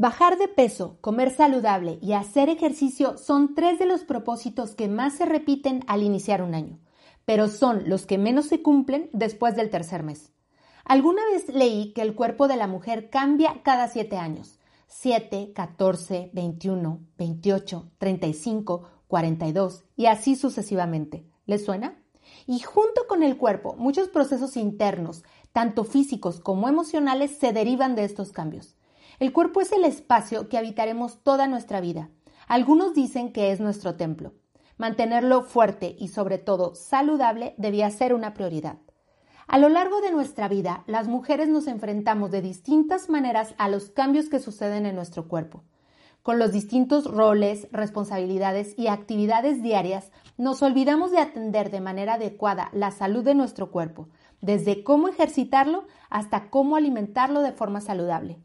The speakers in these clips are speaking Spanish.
Bajar de peso, comer saludable y hacer ejercicio son tres de los propósitos que más se repiten al iniciar un año, pero son los que menos se cumplen después del tercer mes. Alguna vez leí que el cuerpo de la mujer cambia cada siete años. 7, 14, 21, 28, 35, 42 y así sucesivamente. ¿Les suena? Y junto con el cuerpo, muchos procesos internos, tanto físicos como emocionales, se derivan de estos cambios. El cuerpo es el espacio que habitaremos toda nuestra vida. Algunos dicen que es nuestro templo. Mantenerlo fuerte y sobre todo saludable debía ser una prioridad. A lo largo de nuestra vida, las mujeres nos enfrentamos de distintas maneras a los cambios que suceden en nuestro cuerpo. Con los distintos roles, responsabilidades y actividades diarias, nos olvidamos de atender de manera adecuada la salud de nuestro cuerpo, desde cómo ejercitarlo hasta cómo alimentarlo de forma saludable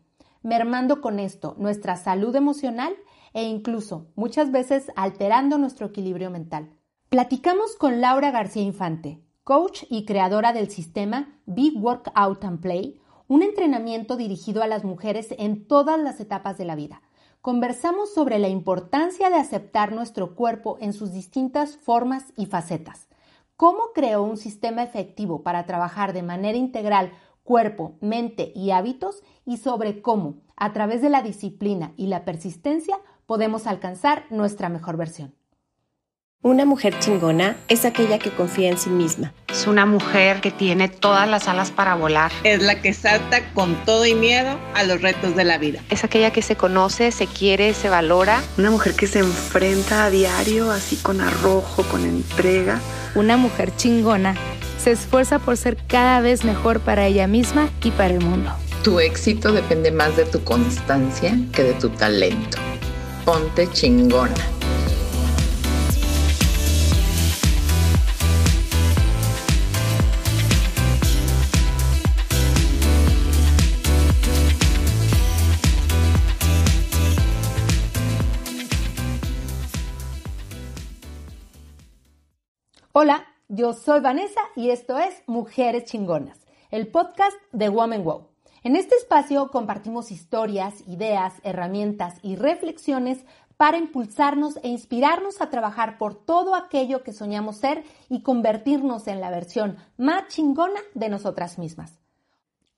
mermando con esto nuestra salud emocional e incluso muchas veces alterando nuestro equilibrio mental. Platicamos con Laura García Infante, coach y creadora del sistema Big Workout and Play, un entrenamiento dirigido a las mujeres en todas las etapas de la vida. Conversamos sobre la importancia de aceptar nuestro cuerpo en sus distintas formas y facetas. Cómo creó un sistema efectivo para trabajar de manera integral cuerpo, mente y hábitos y sobre cómo, a través de la disciplina y la persistencia, podemos alcanzar nuestra mejor versión. Una mujer chingona es aquella que confía en sí misma. Es una mujer que tiene todas las alas para volar. Es la que salta con todo y miedo a los retos de la vida. Es aquella que se conoce, se quiere, se valora. Una mujer que se enfrenta a diario así con arrojo, con entrega. Una mujer chingona se esfuerza por ser cada vez mejor para ella misma y para el mundo. Tu éxito depende más de tu constancia que de tu talento. Ponte chingona. Hola, yo soy Vanessa y esto es Mujeres Chingonas, el podcast de Woman Wow. En este espacio compartimos historias, ideas, herramientas y reflexiones para impulsarnos e inspirarnos a trabajar por todo aquello que soñamos ser y convertirnos en la versión más chingona de nosotras mismas.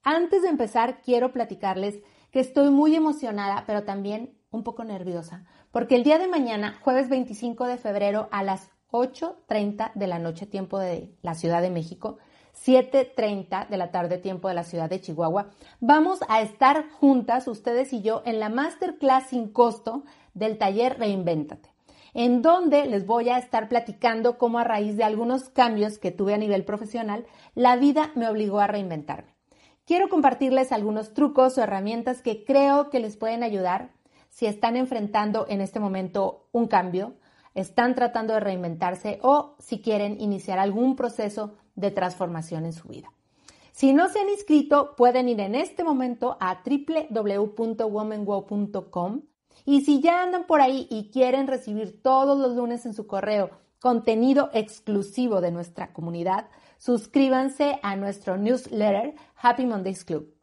Antes de empezar, quiero platicarles que estoy muy emocionada, pero también un poco nerviosa, porque el día de mañana, jueves 25 de febrero a las 8.30 de la noche tiempo de la Ciudad de México, 7.30 de la tarde tiempo de la ciudad de Chihuahua. Vamos a estar juntas, ustedes y yo, en la masterclass sin costo del taller Reinvéntate, en donde les voy a estar platicando cómo a raíz de algunos cambios que tuve a nivel profesional, la vida me obligó a reinventarme. Quiero compartirles algunos trucos o herramientas que creo que les pueden ayudar si están enfrentando en este momento un cambio, están tratando de reinventarse o si quieren iniciar algún proceso de transformación en su vida. Si no se han inscrito, pueden ir en este momento a www.womanwow.com y si ya andan por ahí y quieren recibir todos los lunes en su correo contenido exclusivo de nuestra comunidad, suscríbanse a nuestro newsletter Happy Mondays Club.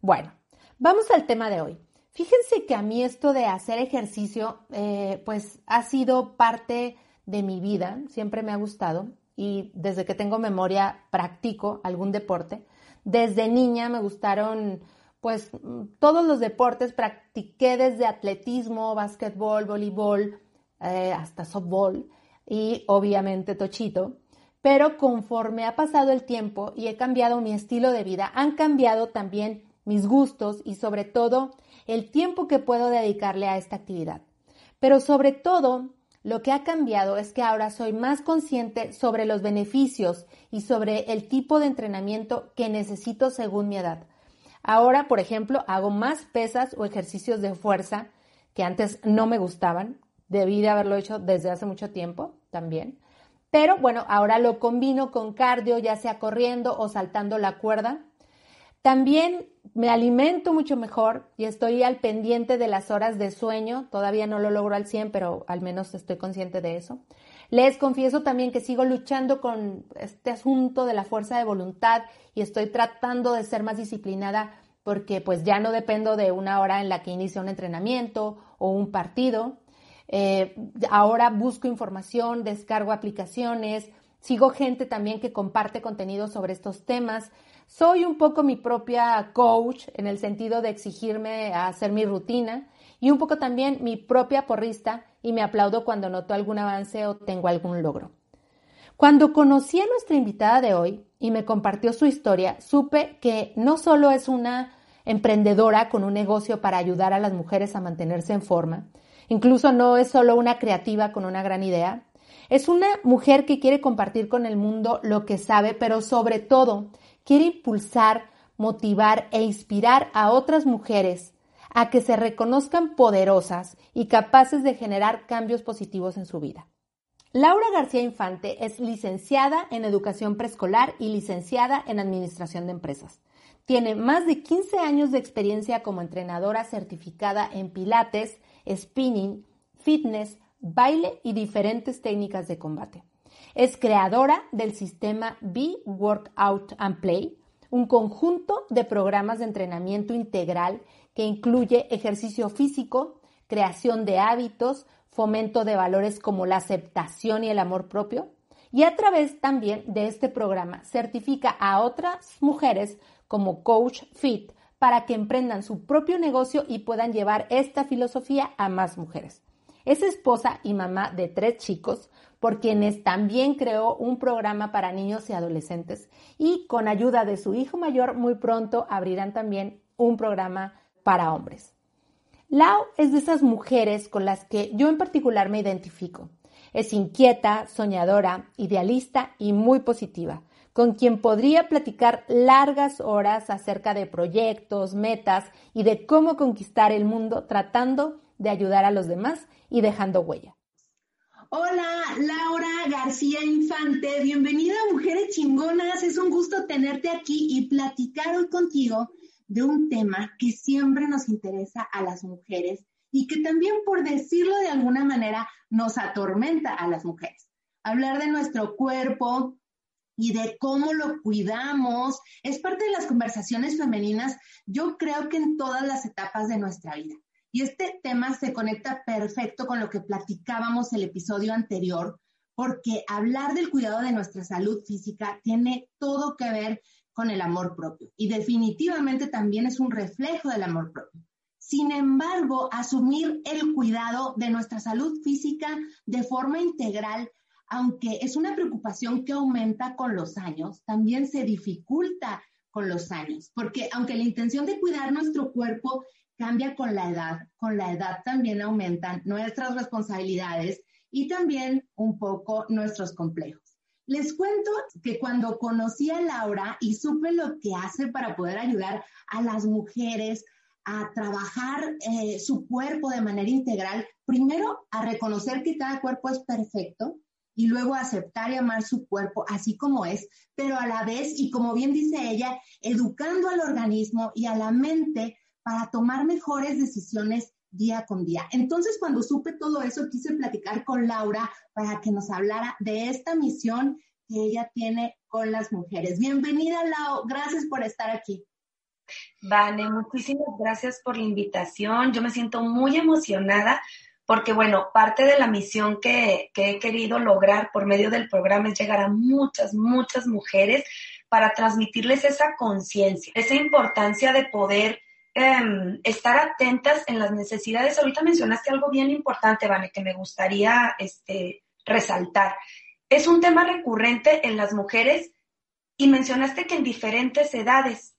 Bueno, vamos al tema de hoy. Fíjense que a mí esto de hacer ejercicio, eh, pues ha sido parte de mi vida, siempre me ha gustado y desde que tengo memoria practico algún deporte. Desde niña me gustaron pues todos los deportes, practiqué desde atletismo, básquetbol, voleibol, eh, hasta softball y obviamente tochito. Pero conforme ha pasado el tiempo y he cambiado mi estilo de vida, han cambiado también mis gustos y sobre todo el tiempo que puedo dedicarle a esta actividad. Pero sobre todo, lo que ha cambiado es que ahora soy más consciente sobre los beneficios y sobre el tipo de entrenamiento que necesito según mi edad. Ahora, por ejemplo, hago más pesas o ejercicios de fuerza que antes no me gustaban. Debí de haberlo hecho desde hace mucho tiempo también. Pero bueno, ahora lo combino con cardio, ya sea corriendo o saltando la cuerda. También me alimento mucho mejor y estoy al pendiente de las horas de sueño. Todavía no lo logro al 100, pero al menos estoy consciente de eso. Les confieso también que sigo luchando con este asunto de la fuerza de voluntad y estoy tratando de ser más disciplinada porque pues ya no dependo de una hora en la que inicia un entrenamiento o un partido. Eh, ahora busco información, descargo aplicaciones, sigo gente también que comparte contenido sobre estos temas. Soy un poco mi propia coach en el sentido de exigirme a hacer mi rutina y un poco también mi propia porrista y me aplaudo cuando noto algún avance o tengo algún logro. Cuando conocí a nuestra invitada de hoy y me compartió su historia, supe que no solo es una emprendedora con un negocio para ayudar a las mujeres a mantenerse en forma, incluso no es solo una creativa con una gran idea, es una mujer que quiere compartir con el mundo lo que sabe, pero sobre todo quiere impulsar, motivar e inspirar a otras mujeres a que se reconozcan poderosas y capaces de generar cambios positivos en su vida. Laura García Infante es licenciada en Educación Preescolar y licenciada en Administración de Empresas. Tiene más de 15 años de experiencia como entrenadora certificada en pilates, spinning, fitness, baile y diferentes técnicas de combate. Es creadora del sistema Be Workout and Play, un conjunto de programas de entrenamiento integral que incluye ejercicio físico, creación de hábitos, fomento de valores como la aceptación y el amor propio. Y a través también de este programa certifica a otras mujeres como Coach Fit para que emprendan su propio negocio y puedan llevar esta filosofía a más mujeres. Es esposa y mamá de tres chicos, por quienes también creó un programa para niños y adolescentes y con ayuda de su hijo mayor muy pronto abrirán también un programa para hombres. Lau es de esas mujeres con las que yo en particular me identifico. Es inquieta, soñadora, idealista y muy positiva, con quien podría platicar largas horas acerca de proyectos, metas y de cómo conquistar el mundo tratando de ayudar a los demás y dejando huella. Hola, Laura García Infante, bienvenida a Mujeres Chingonas. Es un gusto tenerte aquí y platicar hoy contigo de un tema que siempre nos interesa a las mujeres y que también, por decirlo de alguna manera, nos atormenta a las mujeres. Hablar de nuestro cuerpo y de cómo lo cuidamos es parte de las conversaciones femeninas, yo creo que en todas las etapas de nuestra vida. Y este tema se conecta perfecto con lo que platicábamos el episodio anterior, porque hablar del cuidado de nuestra salud física tiene todo que ver con el amor propio y definitivamente también es un reflejo del amor propio. Sin embargo, asumir el cuidado de nuestra salud física de forma integral, aunque es una preocupación que aumenta con los años, también se dificulta con los años, porque aunque la intención de cuidar nuestro cuerpo cambia con la edad, con la edad también aumentan nuestras responsabilidades y también un poco nuestros complejos. Les cuento que cuando conocí a Laura y supe lo que hace para poder ayudar a las mujeres a trabajar eh, su cuerpo de manera integral, primero a reconocer que cada cuerpo es perfecto y luego aceptar y amar su cuerpo así como es, pero a la vez, y como bien dice ella, educando al organismo y a la mente para tomar mejores decisiones día con día. Entonces, cuando supe todo eso, quise platicar con Laura para que nos hablara de esta misión que ella tiene con las mujeres. Bienvenida, Lau. Gracias por estar aquí. Vale, muchísimas gracias por la invitación. Yo me siento muy emocionada porque, bueno, parte de la misión que, que he querido lograr por medio del programa es llegar a muchas, muchas mujeres para transmitirles esa conciencia, esa importancia de poder Em, estar atentas en las necesidades. Ahorita mencionaste algo bien importante, Vane, que me gustaría este, resaltar. Es un tema recurrente en las mujeres y mencionaste que en diferentes edades.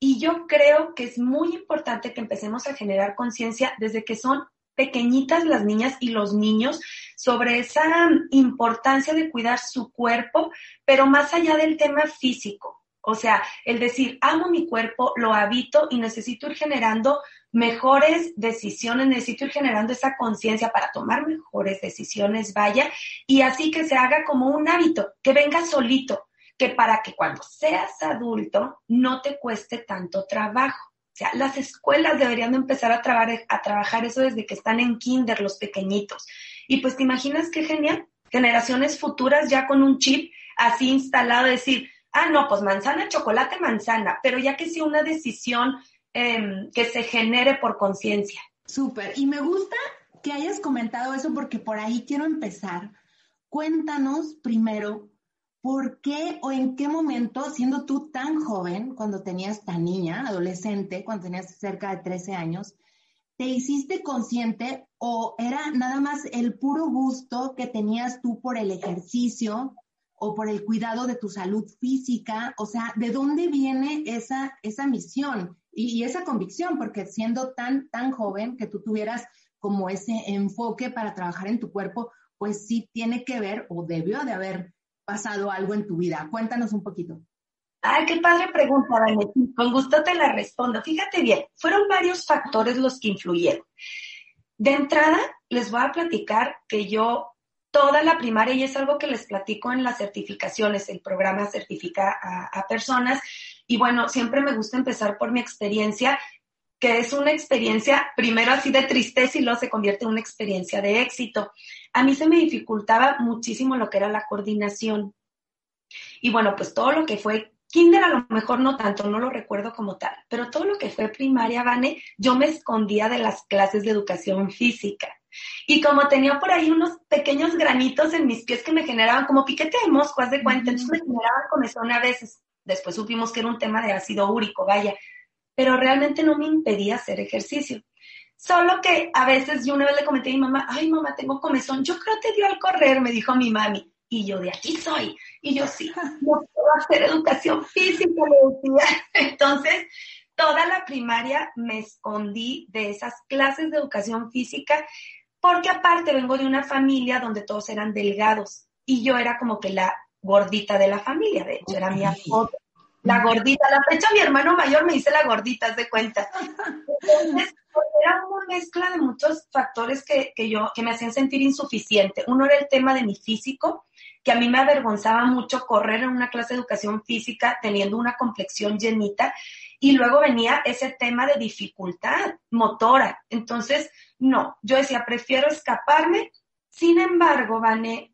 Y yo creo que es muy importante que empecemos a generar conciencia desde que son pequeñitas las niñas y los niños sobre esa importancia de cuidar su cuerpo, pero más allá del tema físico. O sea, el decir, amo mi cuerpo, lo habito y necesito ir generando mejores decisiones, necesito ir generando esa conciencia para tomar mejores decisiones, vaya, y así que se haga como un hábito, que venga solito, que para que cuando seas adulto no te cueste tanto trabajo. O sea, las escuelas deberían empezar a, a trabajar eso desde que están en kinder, los pequeñitos. Y pues te imaginas qué genial, generaciones futuras ya con un chip así instalado, decir, ah, no, pues manzana, chocolate, manzana, pero ya que sea una decisión em, que se genere por conciencia. Súper. Y me gusta que hayas comentado eso porque por ahí quiero empezar. Cuéntanos primero por qué o en qué momento, siendo tú tan joven, cuando tenías tan niña, adolescente, cuando tenías cerca de 13 años, te hiciste consciente o era nada más el puro gusto que tenías tú por el ejercicio o por el cuidado de tu salud física? O sea, ¿de dónde viene esa, esa misión y, esa convicción? Porque siendo tan, tan joven que tú tuvieras como ese enfoque para trabajar en tu cuerpo, pues sí tiene que ver o debió de haber pasado algo en tu vida. Cuéntanos un poquito. Ay, qué padre pregunta, Valentín. Con gusto te la respondo. Fíjate bien, fueron varios factores los que influyeron. De entrada, les voy a platicar que yo toda la primaria, y es algo que les platico en las certificaciones, el programa certifica a, personas, y bueno, siempre me gusta empezar por mi experiencia que es una experiencia primero así de tristeza y luego se convierte en una experiencia de éxito. A mí se me dificultaba muchísimo lo que era la coordinación. Y bueno, pues todo lo que fue kinder a lo mejor no tanto, no lo recuerdo como tal, pero todo lo que fue primaria, Vane, yo me escondía de las clases de educación física. Y como tenía por ahí unos pequeños granitos en mis pies que me generaban como piquete de mosco, haz de cuenta, entonces me generaban comezón a veces. Después supimos que era un tema de ácido úrico, vaya pero realmente no me impedía hacer ejercicio. Solo que a veces yo una vez le comenté a mi mamá, ay mamá, tengo comezón, yo creo que te dio al correr, me dijo mi mami. Y yo de aquí soy. Y yo sí, no puedo hacer educación física, le decía. Entonces, toda la primaria me escondí de esas clases de educación física porque aparte vengo de una familia donde todos eran delgados y yo era como que la gordita de la familia, de hecho, era mi apodo la gordita. La fecha mi hermano mayor me dice la gordita, de cuenta. Entonces, era una mezcla de muchos factores que, que, yo, que me hacían sentir insuficiente. Uno era el tema de mi físico, que a mí me avergonzaba mucho correr en una clase de educación física teniendo una complexión llenita. Y luego venía ese tema de dificultad motora. Entonces, no, yo decía, prefiero escaparme. Sin embargo, Vane,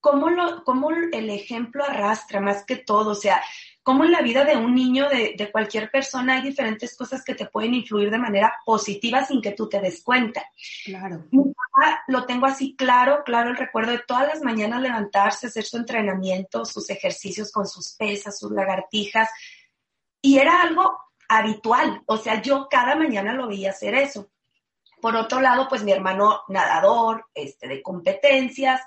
¿cómo, lo, cómo el ejemplo arrastra más que todo? O sea, cómo en la vida de un niño, de, de, cualquier persona, hay diferentes cosas que te pueden influir de manera positiva sin que tú te des cuenta. Claro. Mi papá lo tengo así claro, claro el recuerdo de todas las mañanas levantarse, hacer su entrenamiento, sus ejercicios con sus pesas, sus lagartijas, y era algo habitual, o sea, yo cada mañana lo veía hacer eso. Por otro lado, pues mi hermano nadador, este, de competencias,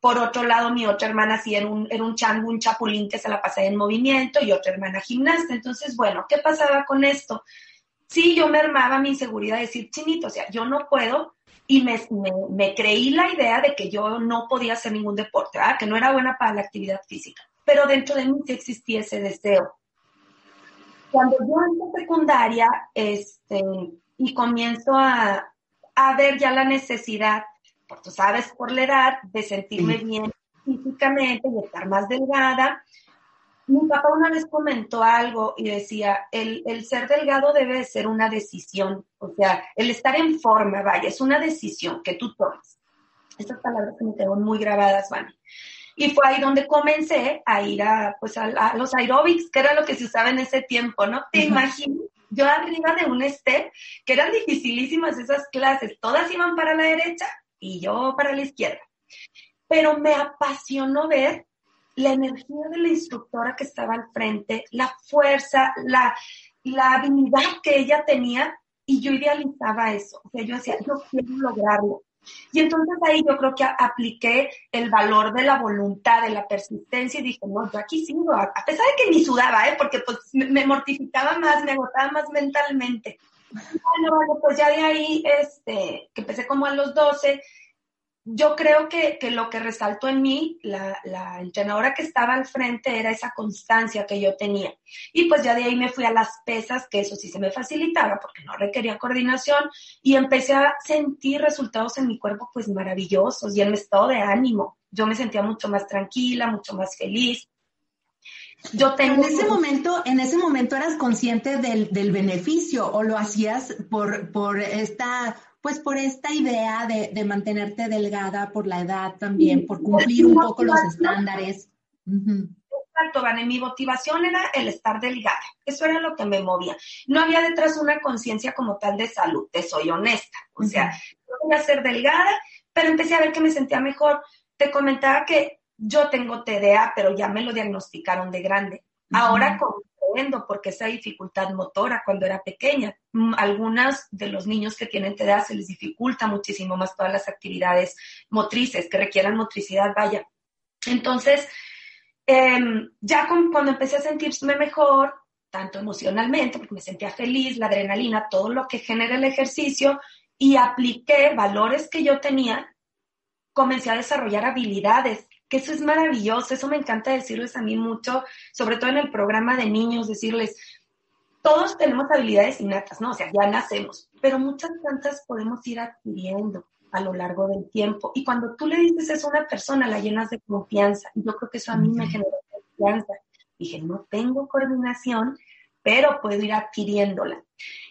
por otro lado, mi otra hermana sí era un, era un chango, un chapulín que se la pasaba en movimiento y otra hermana gimnasta. Entonces, bueno, ¿qué pasaba con esto? Sí, yo me armaba mi inseguridad de decir, chinito, o sea, yo no puedo y me, me, creí la idea de que yo no podía hacer ningún deporte, que no era buena para la actividad física. Pero dentro de mí sí existía ese deseo. Cuando yo entro secundaria este, y comienzo a, a ver ya la necesidad por, tú sabes, por la edad, de sentirme sí. bien físicamente y estar más delgada. Mi papá una vez comentó algo y decía, el, el ser delgado debe de ser una decisión, o sea, el estar en forma, vaya, es una decisión que tú tomas. Estas palabras que me quedaron muy grabadas, Vani. Y fue ahí donde comencé a ir a, pues, a, a, los aeróbics, que era lo que se usaba en ese tiempo, ¿no? Te uh -huh. imaginas, yo arriba de un step, que eran dificilísimas esas clases, todas iban para la derecha y yo para la izquierda. Pero me apasionó ver la energía de la instructora que estaba al frente, la fuerza, la, la habilidad que ella tenía y yo idealizaba eso. O sea, yo decía, yo quiero lograrlo. Y entonces ahí yo creo que apliqué el valor de la voluntad, de la persistencia y dije, no, yo aquí sigo, a pesar de que ni sudaba, ¿eh? porque pues me mortificaba más, me agotaba más mentalmente. Bueno, bueno, pues ya de ahí, este, que empecé como a los 12, yo creo que, que lo que resaltó en mí, la, la, entrenadora que estaba al frente, era esa constancia que yo tenía. Y pues ya de ahí me fui a las pesas, que eso sí se me facilitaba porque no requería coordinación, y empecé a sentir resultados en mi cuerpo pues maravillosos y en mi estado de ánimo. Yo me sentía mucho más tranquila, mucho más feliz. Yo tengo... En ese momento, en ese momento eras consciente del, del beneficio o lo hacías por, por esta, pues por esta idea de, de, mantenerte delgada por la edad también, por cumplir un poco los estándares. Uh -huh. Exacto, Vane, mi motivación era el estar delgada, eso era lo que me movía. No había detrás una conciencia como tal de salud, te soy honesta, o sea, yo quería ser delgada, pero empecé a ver que me sentía mejor. Te comentaba que yo tengo TDA, pero ya me lo diagnosticaron de grande. Ahora comprendo porque esa dificultad motora cuando era pequeña. Mm, algunos de los niños que tienen TDA se les dificulta muchísimo más todas las actividades motrices que requieran motricidad, vaya. Entonces, em, ya cuando empecé a sentirme mejor, tanto emocionalmente, porque me sentía feliz, la adrenalina, todo lo que genera el ejercicio, y apliqué valores que yo tenía, comencé a desarrollar habilidades, que eso es maravilloso, eso me encanta decirles a mí mucho, sobre todo en el programa de niños, decirles, todos tenemos habilidades innatas, ¿no? O sea, ya nacemos, pero muchas tantas podemos ir adquiriendo a lo largo del tiempo. Y cuando tú le dices eso a una persona, la llenas de confianza. Yo creo que eso a mí me generó confianza. Dije, no tengo coordinación, pero puedo ir adquiriéndola.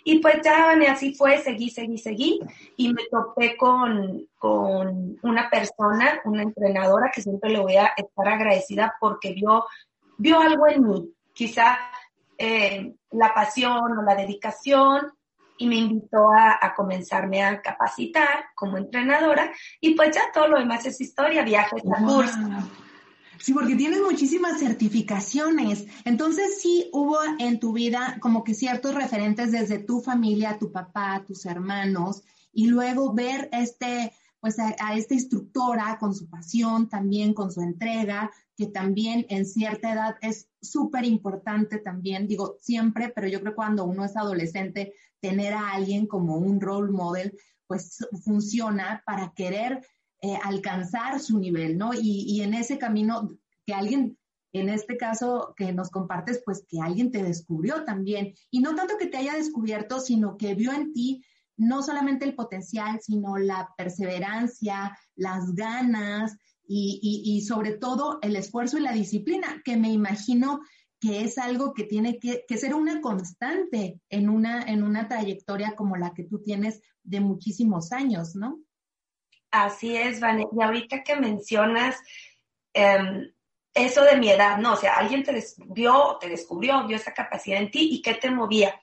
Y pues ya, así fue, seguí, seguí, seguí, y me topé con, con una persona, una entrenadora, que siempre le voy a estar agradecida porque vio, vio algo en mí, quizá eh, la pasión o la dedicación, y me invitó a, a, comenzarme a capacitar como entrenadora y pues ya todo lo demás es historia, viajes a cursos. Sí, porque tienes muchísimas certificaciones. Entonces sí hubo en tu vida como que ciertos referentes desde tu familia, tu papá, tus hermanos, y luego ver este, pues a, a esta instructora con su pasión, también con su entrega, que también en cierta edad es súper importante también, digo siempre, pero yo creo que cuando uno es adolescente, tener a alguien como un role model, pues funciona para querer eh, alcanzar su nivel, ¿no? Y, en ese camino, que alguien, en este caso que nos compartes, pues que alguien te descubrió también. Y no tanto que te haya descubierto, sino que vio en ti no solamente el potencial, sino la perseverancia, las ganas, y, sobre todo el esfuerzo y la disciplina, que me imagino que es algo que tiene que, ser una constante en una, en una trayectoria como la que tú tienes de muchísimos años, ¿no? Así es, Vane. Y ahorita que mencionas em, eso de mi edad, ¿no? O sea, alguien te vio, te descubrió, vio esa capacidad en ti y qué te movía.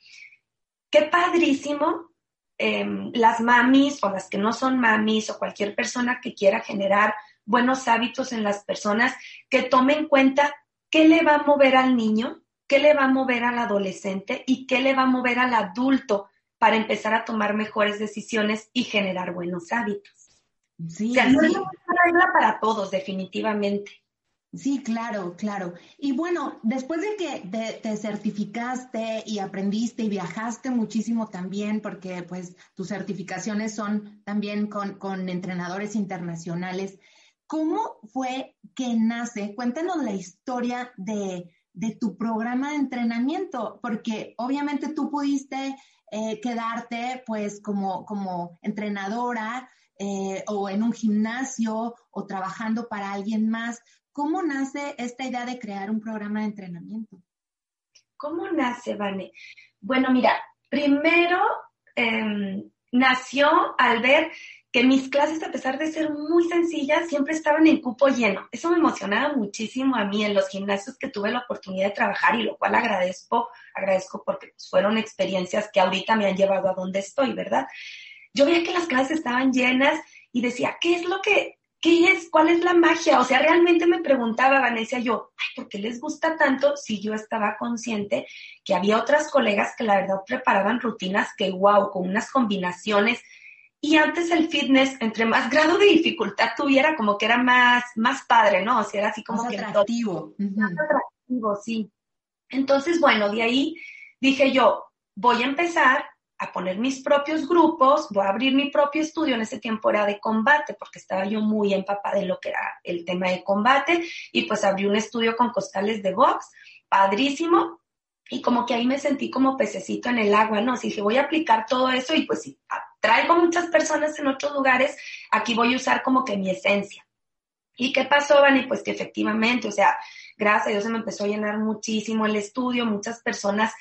Qué padrísimo em, las mamis o las que no son mamis o cualquier persona que quiera generar buenos hábitos en las personas, que tome en cuenta qué le va a mover al niño, qué le va a mover al adolescente y qué le va a mover al adulto para empezar a tomar mejores decisiones y generar buenos hábitos. Sí, o sea, no es una regla para todos, definitivamente. Sí, claro, claro. Y bueno, después de que te, certificaste y aprendiste y viajaste muchísimo también, porque pues tus certificaciones son también con, con entrenadores internacionales, ¿Cómo fue que nace? Cuéntanos la historia de, tu programa de entrenamiento, porque obviamente tú pudiste eh, quedarte pues como, como entrenadora eh, o en un gimnasio o trabajando para alguien más. ¿Cómo nace esta idea de crear un programa de entrenamiento? ¿Cómo nace, Vane? Bueno, mira, primero em, nació al ver que mis clases, a pesar de ser muy sencillas, siempre estaban en cupo lleno. Eso me emocionaba muchísimo a mí en los gimnasios que tuve la oportunidad de trabajar y lo cual agradezco, agradezco porque pues, fueron experiencias que ahorita me han llevado a donde estoy, ¿verdad? Yo veía que las clases estaban llenas y decía, ¿qué es lo que, qué es, cuál es la magia? O sea, realmente me preguntaba Vanessa yo, ay, ¿por qué les gusta tanto si yo estaba consciente que había otras colegas que la verdad preparaban rutinas que, wow, con unas combinaciones y antes el fitness, entre más grado de dificultad tuviera, como que era más, más padre, ¿no? O sea, era así como más Atractivo. Más atractivo, sí. Entonces, bueno, de ahí dije yo, voy a empezar a poner mis propios grupos, voy a abrir mi propio estudio, en ese tiempo era de combate, porque estaba yo muy empapada de lo que era el tema de combate, y pues abrí un estudio con costales de box, padrísimo, y como que ahí me sentí como pececito en el agua, ¿no? Así dije, voy a aplicar todo eso y pues sí, traigo muchas personas en otros lugares, aquí voy a usar como que mi esencia. ¿Y qué pasó, Vani? Pues que efectivamente, o sea, gracias a Dios se me empezó a llenar muchísimo el estudio, muchas personas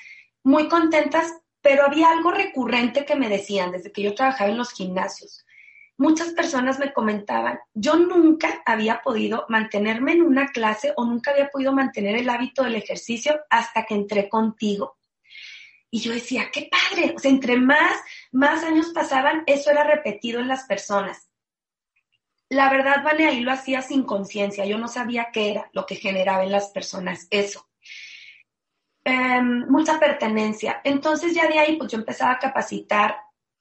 muy contentas, pero había algo recurrente que me decían desde que yo trabajaba en los gimnasios. muchas personas me comentaban, yo nunca había podido mantenerme en una clase o nunca había podido mantener el hábito del ejercicio hasta que entré contigo. Y yo decía, qué padre, o sea, entre más, más años pasaban, eso era repetido en las personas. La verdad, Vane, ahí lo hacía sin conciencia, yo no sabía qué era lo que generaba en las personas eso. Em, mucha pertenencia. Entonces ya de ahí, pues yo empezaba a capacitar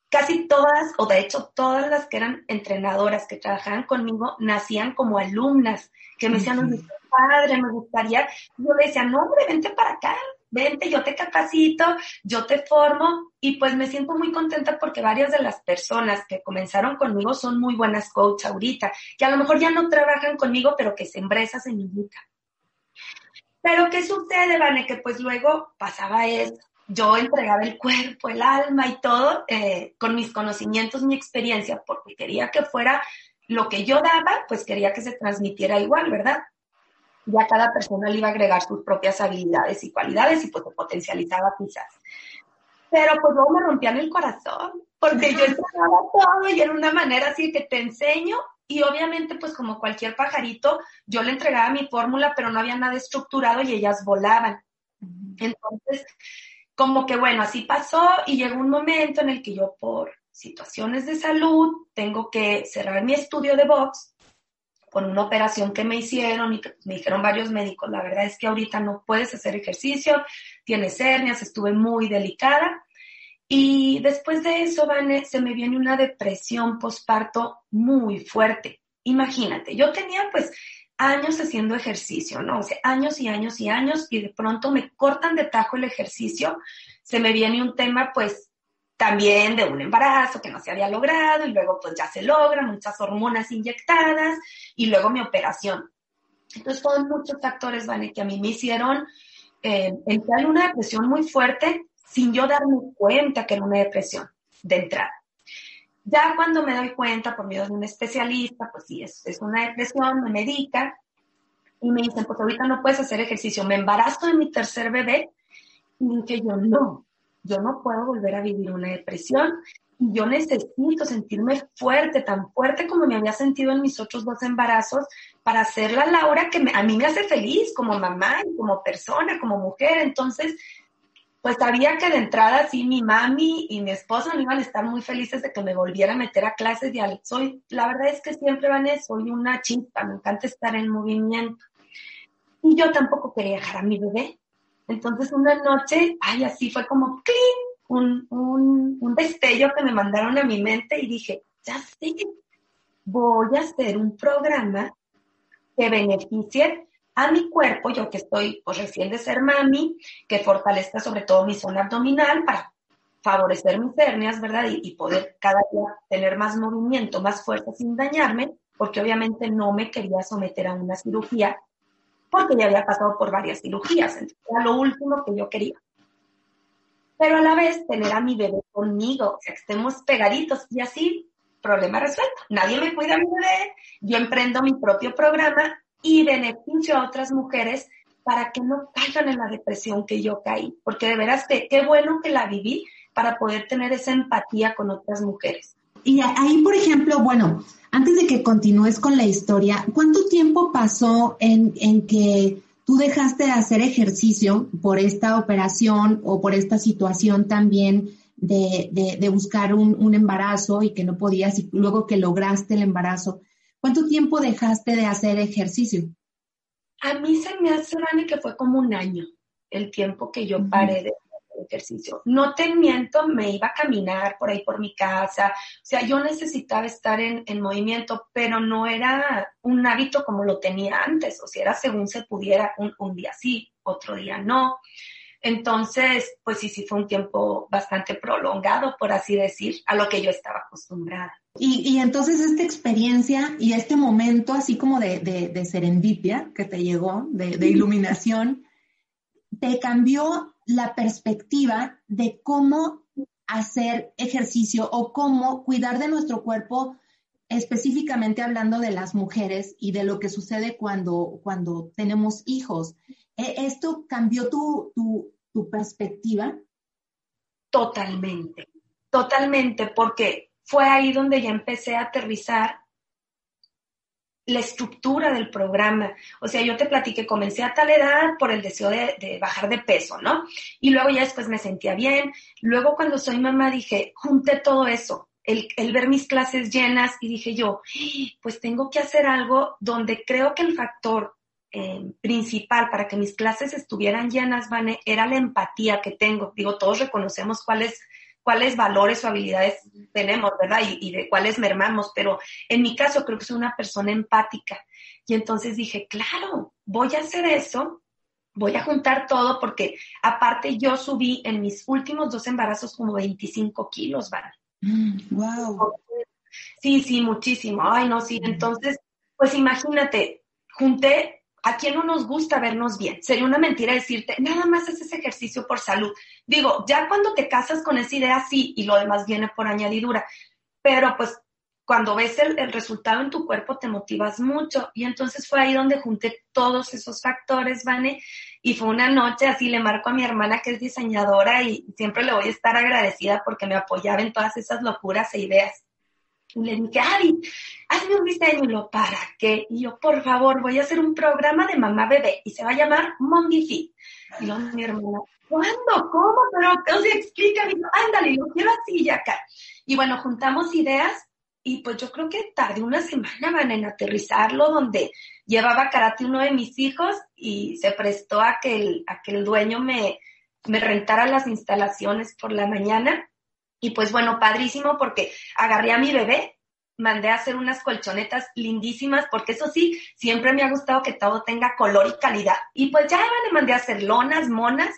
casi todas, o de hecho todas las que eran entrenadoras que trabajaban conmigo, nacían como alumnas, que me decían, uh padre, me gustaría. Yo le decía, no, hombre, vente para acá, vente, yo te capacito, yo te formo, y pues me siento muy contenta porque varias de las personas que comenzaron conmigo son muy buenas coach ahorita, que a lo mejor ya no trabajan conmigo, pero que se embresas semillita. Pero ¿qué sucede, Vane? Que pues luego pasaba eso yo entregaba el cuerpo, el alma y todo eh, con mis conocimientos, mi experiencia, porque quería que fuera lo que yo daba, pues quería que se transmitiera igual, ¿verdad? Ya cada persona le iba a agregar sus propias habilidades y cualidades y pues se potencializaba quizás. Pero pues luego me rompían el corazón, porque yo entregaba todo y era una manera así que te enseño y obviamente pues como cualquier pajarito, yo le entregaba mi fórmula, pero no había nada estructurado y ellas volaban. Entonces, como que bueno, así pasó y llegó un momento en el que yo por situaciones de salud tengo que cerrar mi estudio de box con una operación que me hicieron y me dijeron varios médicos, la verdad es que ahorita no puedes hacer ejercicio, tienes hernias, estuve muy delicada. Y después de eso, Vane, se me viene una depresión postparto muy fuerte. Imagínate, yo tenía pues años haciendo ejercicio, ¿no? O sea, años y años y años y de pronto me cortan de tajo el ejercicio, se me viene un tema pues también de un embarazo que no se había logrado y luego pues ya se logra, muchas hormonas inyectadas y luego mi operación. Entonces fueron muchos factores, Vane, que a mí me hicieron eh, entrar en una depresión muy fuerte sin yo darme cuenta que era una depresión de entrada. Ya cuando me doy cuenta por medio de un especialista, pues sí, es, una depresión, me medica y me dicen, pues ahorita no puedes hacer ejercicio. Me embarazo de mi tercer bebé y que yo no, yo no puedo volver a vivir una depresión y yo necesito sentirme fuerte, tan fuerte como me había sentido en mis otros dos embarazos, para ser la Laura que a mí me hace feliz como mamá y como persona, como mujer. Entonces, pues sabía que de entrada sí mi mami y mi esposo no iban a estar muy felices de que me volviera a meter a clases de soy la verdad es que siempre van soy una chispa, me encanta estar en movimiento. Y yo tampoco quería dejar a mi bebé. Entonces una noche, ay, así fue como un, un, un destello que me mandaron a mi mente y dije, ya sé, voy a hacer un programa que beneficie a mi cuerpo, yo que estoy pues, recién de ser mami, que fortalezca sobre todo mi zona abdominal para favorecer mis hernias, ¿verdad? Y, poder cada día tener más movimiento, más fuerza sin dañarme, porque obviamente no me quería someter a una cirugía, porque ya había pasado por varias cirugías, entonces era lo último que yo quería. Pero a la vez tener a mi bebé conmigo, o que estemos pegaditos y así, problema resuelto. Nadie me cuida a mi bebé, yo emprendo mi propio programa y beneficio a otras mujeres para que no caigan en la depresión que yo caí, porque de veras que qué bueno que la viví para poder tener esa empatía con otras mujeres. Y ahí, por ejemplo, bueno, antes de que continúes con la historia, ¿cuánto tiempo pasó en, en que tú dejaste de hacer ejercicio por esta operación o por esta situación también de, de, de buscar un, un, embarazo y que no podías y luego que lograste el embarazo? ¿Cuánto tiempo dejaste de hacer ejercicio? A mí se me hace, Rani, que fue como un año el tiempo que yo paré de hacer ejercicio. No te miento, me iba a caminar por ahí por mi casa. O sea, yo necesitaba estar en, movimiento, pero no era un hábito como lo tenía antes. O sea, era según se pudiera, un, un día sí, otro día no. Entonces, pues sí, sí fue un tiempo bastante prolongado, por así decir, a lo que yo estaba acostumbrada. Y, entonces esta experiencia y este momento así como de, de, serendipia que te llegó, de, de, iluminación, te cambió la perspectiva de cómo hacer ejercicio o cómo cuidar de nuestro cuerpo, específicamente hablando de las mujeres y de lo que sucede cuando, cuando tenemos hijos. E, ¿Esto cambió tu, tu, tu perspectiva? Totalmente, totalmente, porque fue ahí donde ya empecé a aterrizar la estructura del programa. O sea, yo te platiqué, comencé a tal edad por el deseo de, bajar de peso, ¿no? Y luego ya después me sentía bien. Luego cuando soy mamá dije, junté todo eso, el, ver mis clases llenas y dije yo, pues tengo que hacer algo donde creo que el factor eh, principal para que mis clases estuvieran llenas, Vane, era la empatía que tengo. Digo, todos reconocemos cuáles cuáles valores o habilidades tenemos, ¿verdad? Y, de cuáles mermamos, pero en mi caso creo que soy una persona empática. Y entonces dije, claro, voy a hacer eso, voy a juntar todo porque aparte yo subí en mis últimos dos embarazos como 25 kilos, ¿vale? wow. Mm, sí, sí, muchísimo. Ay, no, sí. Entonces, pues imagínate, junté ¿A quién no nos gusta vernos bien? Sería una mentira decirte, nada más haces ejercicio por salud. Digo, ya cuando te casas con esa idea, sí, y lo demás viene por añadidura. Pero pues cuando ves el, resultado en tu cuerpo te motivas mucho. Y entonces fue ahí donde junté todos esos factores, Vane. Y fue una noche, así le marco a mi hermana que es diseñadora y siempre le voy a estar agradecida porque me apoyaba en todas esas locuras e ideas. Le dije, Ari, hazme un diseño. ¿para qué? Y yo, por favor, voy a hacer un programa de mamá bebé y se va a llamar Mommy Fit. Y yo, mi hermana, ¿cuándo? ¿Cómo? Pero, o sea, explícame. Ándale, lo quiero así y acá. Y bueno, juntamos ideas y pues yo creo que tardé una semana van en aterrizarlo, donde llevaba karate uno de mis hijos y se prestó a que el, a que el dueño me, me rentara las instalaciones por la mañana y pues bueno, padrísimo porque agarré a mi bebé, mandé a hacer unas colchonetas lindísimas, porque eso sí, siempre me ha gustado que todo tenga color y calidad. Y pues ya le mandé a hacer lonas, monas,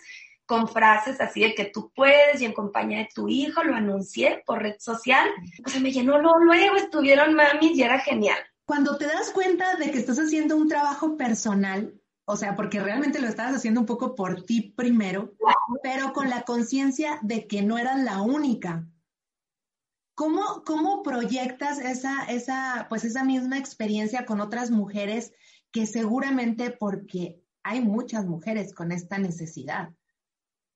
con frases así de que tú puedes y en compañía de tu hijo, lo anuncié por red social. Pues se me llenó luego, estuvieron mami y era genial. Cuando te das cuenta de que estás haciendo un trabajo personal, o sea, porque realmente lo estabas haciendo un poco por ti primero, pero con la conciencia de que no eras la única. ¿Cómo, cómo proyectas esa, esa, pues esa misma experiencia con otras mujeres que seguramente porque hay muchas mujeres con esta necesidad?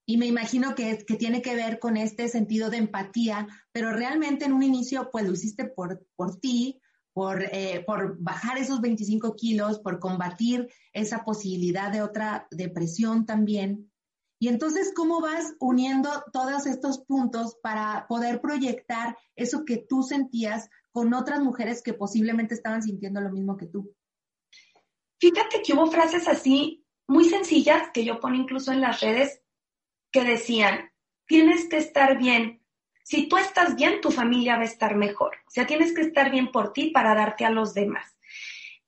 Y me imagino que, que tiene que ver con este sentido de empatía, pero realmente en un inicio pues lo hiciste por, por ti, por, eh, por bajar esos 25 kilos, por combatir esa posibilidad de otra depresión también. Y entonces, ¿cómo vas uniendo todos estos puntos para poder proyectar eso que tú sentías con otras mujeres que posiblemente estaban sintiendo lo mismo que tú? Fíjate que hubo frases así muy sencillas que yo pongo incluso en las redes que decían, tienes que estar bien si tú estás bien, tu familia va a estar mejor. O sea, tienes que estar bien por ti para darte a los demás.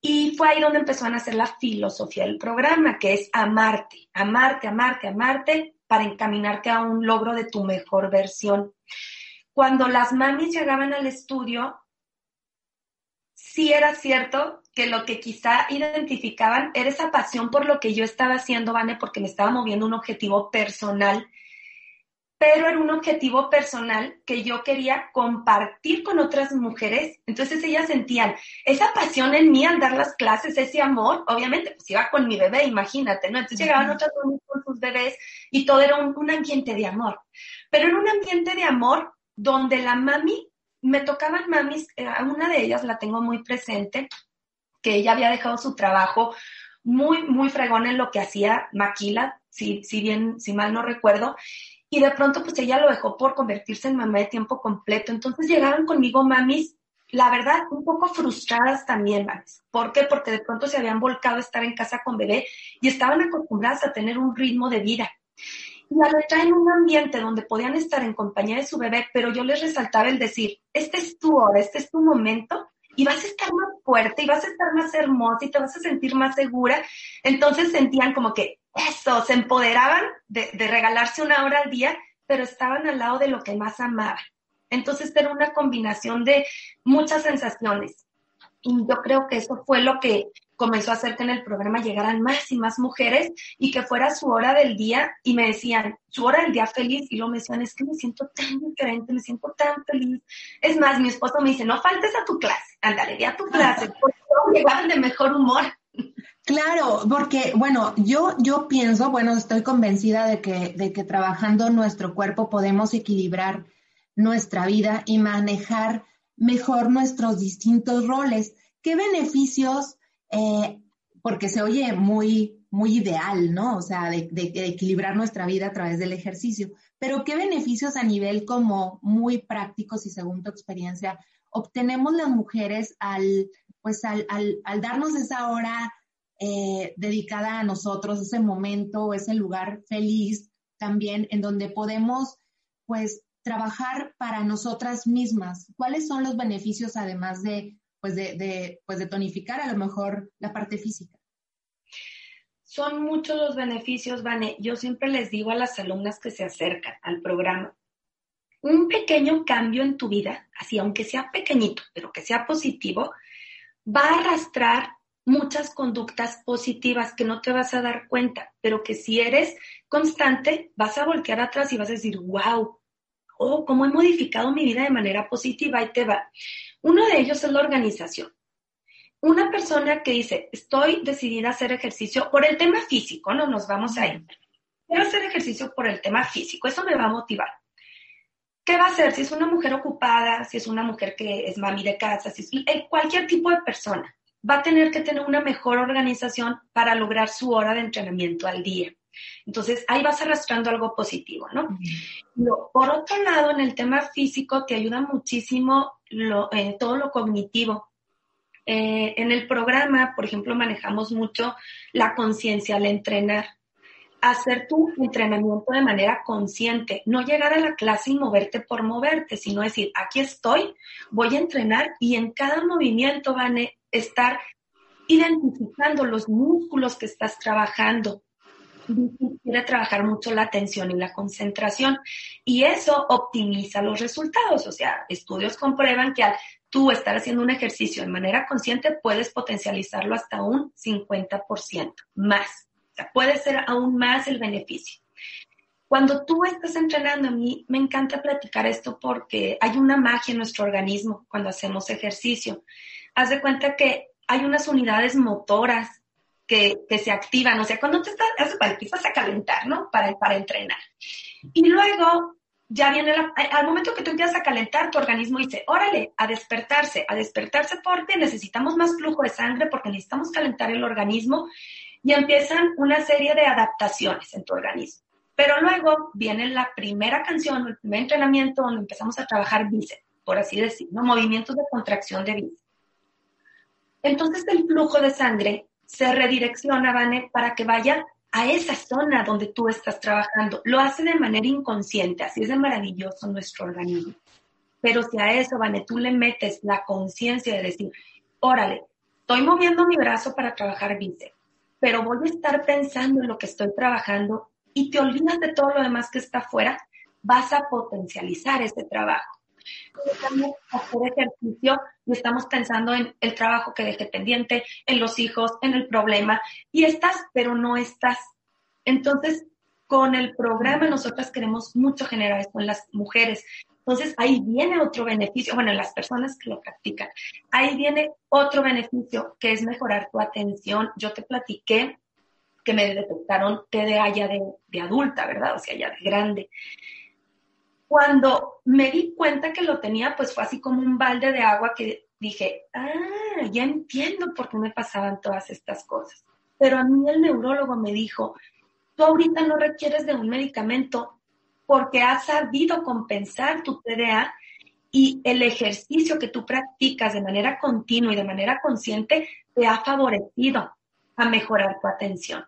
Y fue ahí donde empezó a nacer la filosofía del programa, que es amarte, amarte, amarte, amarte para encaminarte a un logro de tu mejor versión. Cuando las mamis llegaban al estudio, sí era cierto que lo que quizá identificaban era esa pasión por lo que yo estaba haciendo, Vane, porque me estaba moviendo un objetivo personal pero era un objetivo personal que yo quería compartir con otras mujeres. Entonces ellas sentían esa pasión en mí al dar las clases, ese amor. Obviamente, pues iba con mi bebé, imagínate, ¿no? Entonces llegaban otras mujeres con sus bebés y todo era un, ambiente de amor. Pero era un ambiente de amor donde la mami, me tocaban mamis, eh, una de ellas la tengo muy presente, que ella había dejado su trabajo muy, muy fregón en lo que hacía Maquila, si, si bien, si mal no recuerdo, y de pronto pues ella lo dejó por convertirse en mamá de tiempo completo. Entonces llegaron conmigo mamis, la verdad, un poco frustradas también, mamis. ¿Por qué? Porque de pronto se habían volcado a estar en casa con bebé y estaban acostumbradas a tener un ritmo de vida. Y la letra en un ambiente donde podían estar en compañía de su bebé, pero yo les resaltaba el decir, este es tu hora, este es tu momento, y vas a estar más fuerte y vas a estar más hermosa y te vas a sentir más segura. Entonces sentían como que eso, se empoderaban de, regalarse una hora al día, pero estaban al lado de lo que más amaban. Entonces era una combinación de muchas sensaciones. Y yo creo que eso fue lo que comenzó a hacer que en el programa llegaran más y más mujeres y que fuera su hora del día y me decían, su hora del día feliz y luego me decían, es que me siento tan diferente, me siento tan feliz. Es más, mi esposo me dice, no faltes a tu clase, ándale, ve a tu clase, porque llegaban de mejor humor. Claro, porque, bueno, yo, yo pienso, bueno, estoy convencida de que, de que trabajando nuestro cuerpo podemos equilibrar nuestra vida y manejar mejor nuestros distintos roles. ¿Qué beneficios, eh, porque se oye muy, muy ideal, ¿no? O sea, de, equilibrar nuestra vida a través del ejercicio, pero ¿qué beneficios a nivel como muy prácticos y según tu experiencia obtenemos las mujeres al, pues al, al, darnos esa hora eh, dedicada a nosotros, ese momento, ese lugar feliz también en donde podemos pues trabajar para nosotras mismas? ¿Cuáles son los beneficios además de, pues de, pues de tonificar a lo mejor la parte física? Son muchos los beneficios, Vane. Yo siempre les digo a las alumnas que se acercan al programa, un pequeño cambio en tu vida, así aunque sea pequeñito, pero que sea positivo, va a arrastrar muchas conductas positivas que no te vas a dar cuenta, pero que si eres constante, vas a voltear atrás y vas a decir, wow, oh, cómo he modificado mi vida de manera positiva y te va. Uno de ellos es la organización. Una persona que dice, estoy decidida a hacer ejercicio por el tema físico, no nos vamos a ir. Quiero hacer ejercicio por el tema físico, eso me va a motivar. ¿Qué va a hacer? Si es una mujer ocupada, si es una mujer que es mami de casa, si es cualquier tipo de persona, va a tener que tener una mejor organización para lograr su hora de entrenamiento al día. Entonces, ahí vas arrastrando algo positivo, ¿no? por otro lado, en el tema físico, te ayuda muchísimo eh, todo lo cognitivo. Eh, en el programa, por ejemplo, manejamos mucho la conciencia al entrenar. Hacer tu entrenamiento de manera consciente, no llegar a la clase y moverte por moverte, sino decir, aquí estoy, voy a entrenar y en cada movimiento van a estar identificando los músculos que estás trabajando, quiere trabajar mucho la atención y la concentración y eso optimiza los resultados. O sea, estudios comprueban que al tú estar haciendo un ejercicio de manera consciente puedes potencializarlo hasta un 50% más. O sea, puede ser aún más el beneficio. Cuando tú estás entrenando, a mí me encanta platicar esto porque hay una magia en nuestro organismo cuando hacemos ejercicio. Haz de cuenta que hay unas unidades motoras que, se activan, o sea, cuando te estás, empiezas a calentar, ¿no? Para, para entrenar. Y luego ya viene al momento que tú empiezas a calentar, tu organismo dice, órale, a despertarse, a despertarse porque necesitamos más flujo de sangre, porque necesitamos calentar el organismo y empiezan una serie de adaptaciones en tu organismo. Pero luego viene la primera canción, el primer entrenamiento donde empezamos a trabajar bíceps, por así decirlo, movimientos de contracción de bíceps. Entonces el flujo de sangre se redirecciona, Vane, para que vaya a esa zona donde tú estás trabajando. Lo hace de manera inconsciente, así es de maravilloso nuestro organismo. Pero si a eso, Vane, tú le metes la conciencia de decir, órale, estoy moviendo mi brazo para trabajar bíceps, pero voy a estar pensando en lo que estoy trabajando y te olvidas de todo lo demás que está afuera, vas a potencializar ese trabajo hacer ejercicio y estamos pensando en el trabajo que deje pendiente, en los hijos, en el problema, y estás, pero no estás. Entonces, con el programa nosotras queremos mucho generar esto en las mujeres. Entonces, ahí viene otro beneficio, bueno, en las personas que lo practican, ahí viene otro beneficio que es mejorar tu atención. Yo te platiqué que me detectaron TDA ya de, de adulta, ¿verdad? O sea, ya de grande. Cuando me di cuenta que lo tenía, pues fue así como un balde de agua que dije, ah, ya entiendo por qué me pasaban todas estas cosas. Pero a mí el neurólogo me dijo, tú ahorita no requieres de un medicamento porque has sabido compensar tu TDA y el ejercicio que tú practicas de manera continua y de manera consciente te ha favorecido a mejorar tu atención.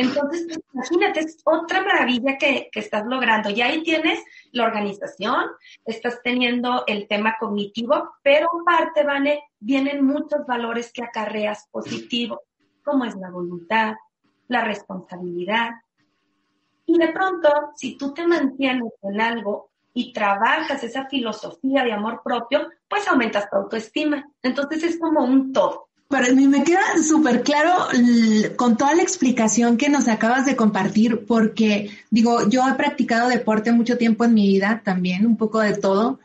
Entonces, pues, imagínate, es otra maravilla que, estás logrando. Y ahí tienes la organización, estás teniendo el tema cognitivo, pero parte, Vane, vienen muchos valores que acarreas positivos, como es la voluntad, la responsabilidad. Y de pronto, si tú te mantienes en algo y trabajas esa filosofía de amor propio, pues aumentas tu autoestima. Entonces es como un todo. Mí me queda súper claro con toda la explicación que nos acabas de compartir, porque digo, yo he practicado deporte mucho tiempo en mi vida también, un poco de todo,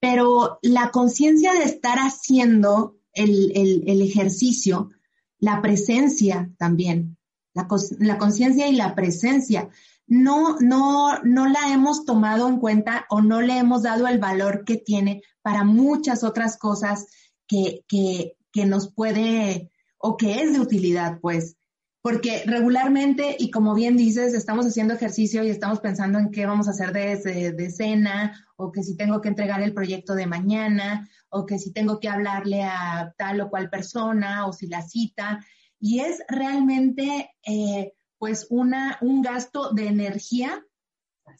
pero la conciencia de estar haciendo el, el, ejercicio, la presencia también, la, la conciencia y la presencia no, no, no la hemos tomado en cuenta o no le hemos dado el valor que tiene para muchas otras cosas que, que, que nos puede o que es de utilidad, pues. Porque regularmente, y como bien dices, estamos haciendo ejercicio y estamos pensando en qué vamos a hacer de, de, cena, o que si tengo que entregar el proyecto de mañana, o que si tengo que hablarle a tal o cual persona, o si la cita. Y es realmente, eh, pues, una, un gasto de energía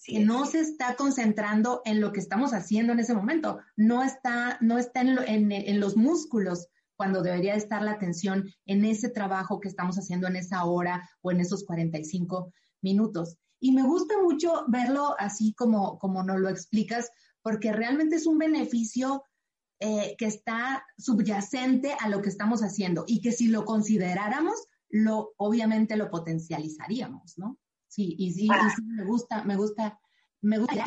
que no se está concentrando en lo que estamos haciendo en ese momento, no está, no está en, en los músculos, cuando debería estar la atención en ese trabajo que estamos haciendo en esa hora o en esos 45 minutos. Y me gusta mucho verlo así como, como nos lo explicas, porque realmente es un beneficio eh, que está subyacente a lo que estamos haciendo y que si lo consideráramos, lo, obviamente lo potencializaríamos, ¿no? Sí, y sí, y sí me gusta, me gusta me gusta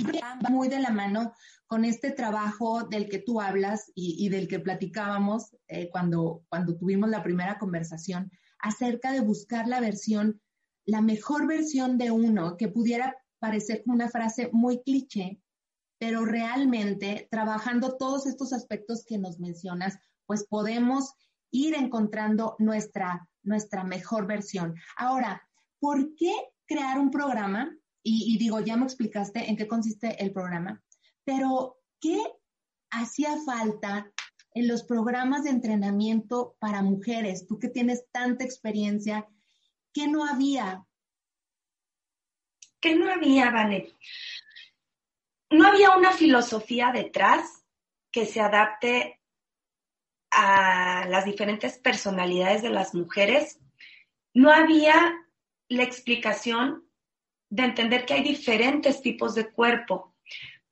muy de la mano con este trabajo del que tú hablas y, del que platicábamos eh, cuando, cuando tuvimos la primera conversación acerca de buscar la versión, la mejor versión de uno, que pudiera parecer una frase muy cliché, pero realmente trabajando todos estos aspectos que nos mencionas, pues podemos ir encontrando nuestra, nuestra mejor versión. Ahora, ¿por qué crear un programa y, digo, ya me explicaste en qué consiste el programa, pero ¿qué hacía falta en los programas de entrenamiento para mujeres? Tú que tienes tanta experiencia, ¿qué no había? ¿Qué no había, Vane? No había una filosofía detrás que se adapte a las diferentes personalidades de las mujeres. No había la explicación de entender que hay diferentes tipos de cuerpo.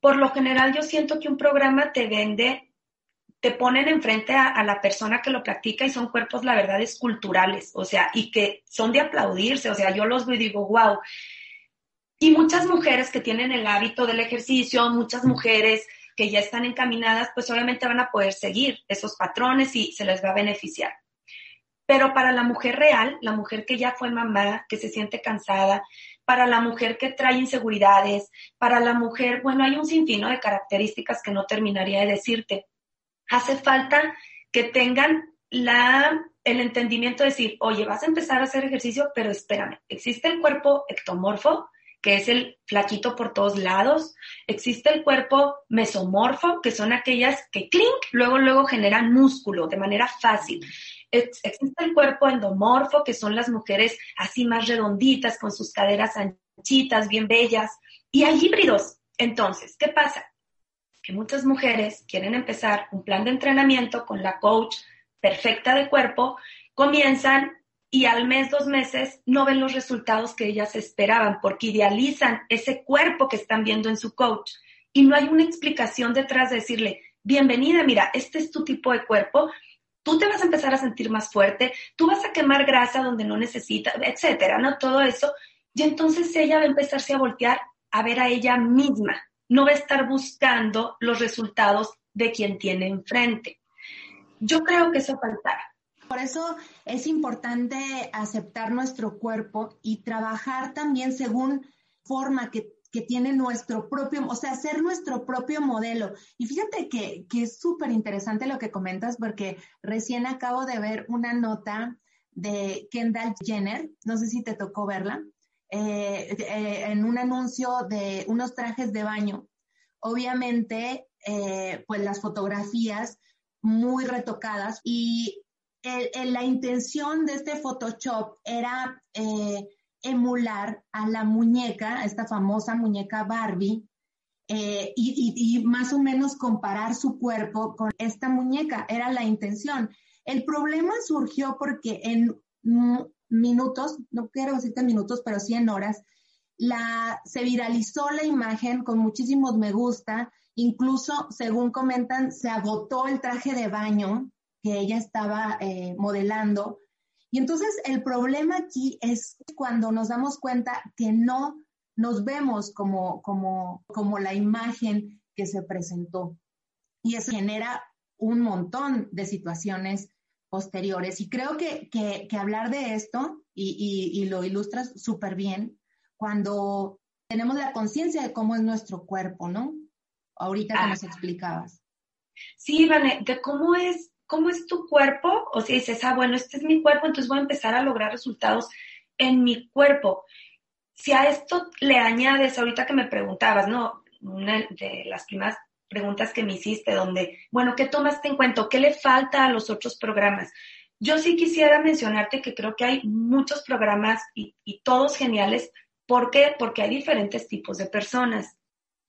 Por lo general, yo siento que un programa te vende, te ponen enfrente a, la persona que lo practica y son cuerpos, la verdad, esculturales, o sea, y que son de aplaudirse, o sea, yo los veo y digo, wow. Y muchas mujeres que tienen el hábito del ejercicio, muchas mujeres que ya están encaminadas, pues obviamente van a poder seguir esos patrones y se les va a beneficiar. Pero para la mujer real, la mujer que ya fue mamá, que se siente cansada, para la mujer que trae inseguridades, para la mujer, bueno, hay un sinfín de características que no terminaría de decirte. Hace falta que tengan la, el entendimiento de decir, oye, vas a empezar a hacer ejercicio, pero espérame, existe el cuerpo ectomorfo, que es el flaquito por todos lados. Existe el cuerpo mesomorfo, que son aquellas que clink, luego, luego generan músculo de manera fácil existe el cuerpo endomorfo, que son las mujeres así más redonditas, con sus caderas anchitas, bien bellas, y hay híbridos. Entonces, ¿qué pasa? Que muchas mujeres quieren empezar un plan de entrenamiento con la coach perfecta de cuerpo, comienzan y al mes, dos meses, no ven los resultados que ellas esperaban porque idealizan ese cuerpo que están viendo en su coach y no hay una explicación detrás de decirle, bienvenida, mira, este es tu tipo de cuerpo, tú te vas a empezar a sentir más fuerte, tú vas a quemar grasa donde no necesitas, etcétera, ¿no? Todo eso. Y entonces ella va a empezarse a voltear a ver a ella misma, no va a estar buscando los resultados de quien tiene enfrente. Yo creo que eso faltará. Por eso es importante aceptar nuestro cuerpo y trabajar también según forma que que tiene nuestro propio, o sea, ser nuestro propio modelo. Y fíjate que, que es súper interesante lo que comentas porque recién acabo de ver una nota de Kendall Jenner, no sé si te tocó verla, eh, eh, en un anuncio de unos trajes de baño. Obviamente, eh, pues las fotografías muy retocadas y la intención de este Photoshop era emular a la muñeca, esta famosa muñeca Barbie, eh, y, más o menos comparar su cuerpo con esta muñeca. Era la intención. El problema surgió porque en minutos, no quiero decirte minutos, pero sí en horas, se viralizó la imagen con muchísimos me gusta, incluso, según comentan, se agotó el traje de baño que ella estaba eh, modelando y entonces el problema aquí es cuando nos damos cuenta que no nos vemos como, como, como la imagen que se presentó. Y eso genera un montón de situaciones posteriores. Y creo que, que, hablar de esto, y, y, lo ilustras súper bien, cuando tenemos la conciencia de cómo es nuestro cuerpo, ¿no? Ahorita que Ah. nos explicabas. Sí, Vane, de cómo es, cómo es tu cuerpo, o sea, dices, ah, bueno, este es mi cuerpo, entonces voy a empezar a lograr resultados en mi cuerpo. Si a esto le añades, ahorita que me preguntabas, ¿no? Una de las primeras preguntas que me hiciste, donde, bueno, ¿qué tomaste en cuenta? ¿Qué le falta a los otros programas? Yo sí quisiera mencionarte que creo que hay muchos programas y, y todos geniales. ¿Por qué? Porque hay diferentes tipos de personas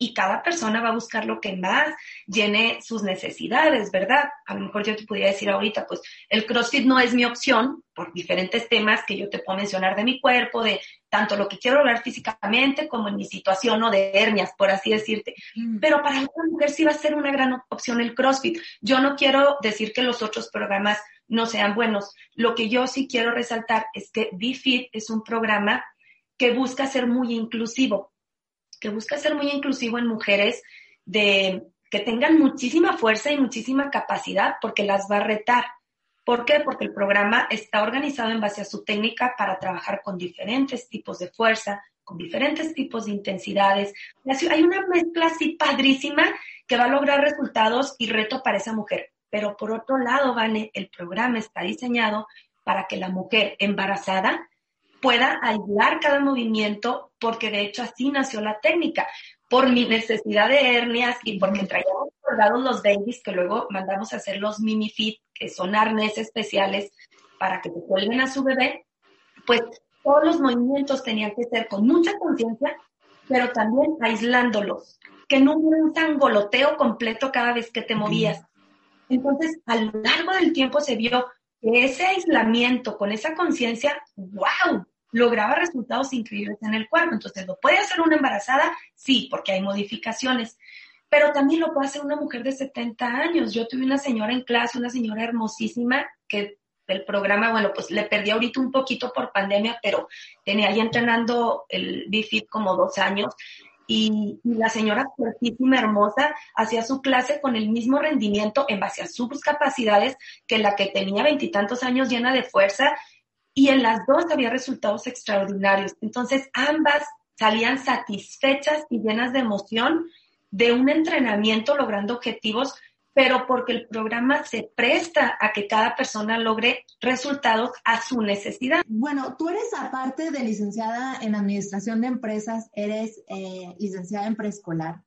y cada persona va a buscar lo que más llene sus necesidades, ¿verdad? A lo mejor yo te podría decir ahorita, pues el CrossFit no es mi opción por diferentes temas que yo te puedo mencionar de mi cuerpo, de tanto lo que quiero lograr físicamente como en mi situación o de hernias, por así decirte. Pero para alguna mujer sí va a ser una gran opción el CrossFit. Yo no quiero decir que los otros programas no sean buenos. Lo que yo sí quiero resaltar es que BeFit es un programa que busca ser muy inclusivo, que busca ser muy inclusivo en mujeres de que tengan muchísima fuerza y muchísima capacidad porque las va a retar. ¿Por qué? Porque el programa está organizado en base a su técnica para trabajar con diferentes tipos de fuerza, con diferentes tipos de intensidades. Hay una mezcla así padrísima que va a lograr resultados y reto para esa mujer. Pero por otro lado, Vane, el programa está diseñado para que la mujer embarazada pueda aislar cada movimiento, porque de hecho así nació la técnica, por mi necesidad de hernias y porque traíamos colgados los babies que luego mandamos a hacer los mini fit, que son arneses especiales para que te cuelguen a su bebé, pues todos los movimientos tenían que ser con mucha conciencia, pero también aislándolos, que no hubiera un sangoloteo completo cada vez que te movías. Entonces, a lo largo del tiempo se vio que ese aislamiento con esa conciencia, wow, lograba resultados increíbles en el cuerpo. Entonces, ¿lo puede hacer una embarazada? Sí, porque hay modificaciones. Pero también lo puede hacer una mujer de 70 años. Yo tuve una señora en clase, una señora hermosísima, que el programa, bueno, pues le perdí ahorita un poquito por pandemia, pero tenía ya entrenando el BFIT como dos años. Y, y, la señora fuertísima, hermosa, hacía su clase con el mismo rendimiento en base a sus capacidades que la que tenía veintitantos años llena de fuerza y en las dos había resultados extraordinarios. Entonces ambas salían satisfechas y llenas de emoción de un entrenamiento logrando objetivos, pero porque el programa se presta a que cada persona logre resultados a su necesidad. Bueno, tú eres aparte de licenciada en Administración de Empresas, eres eh, licenciada en preescolar.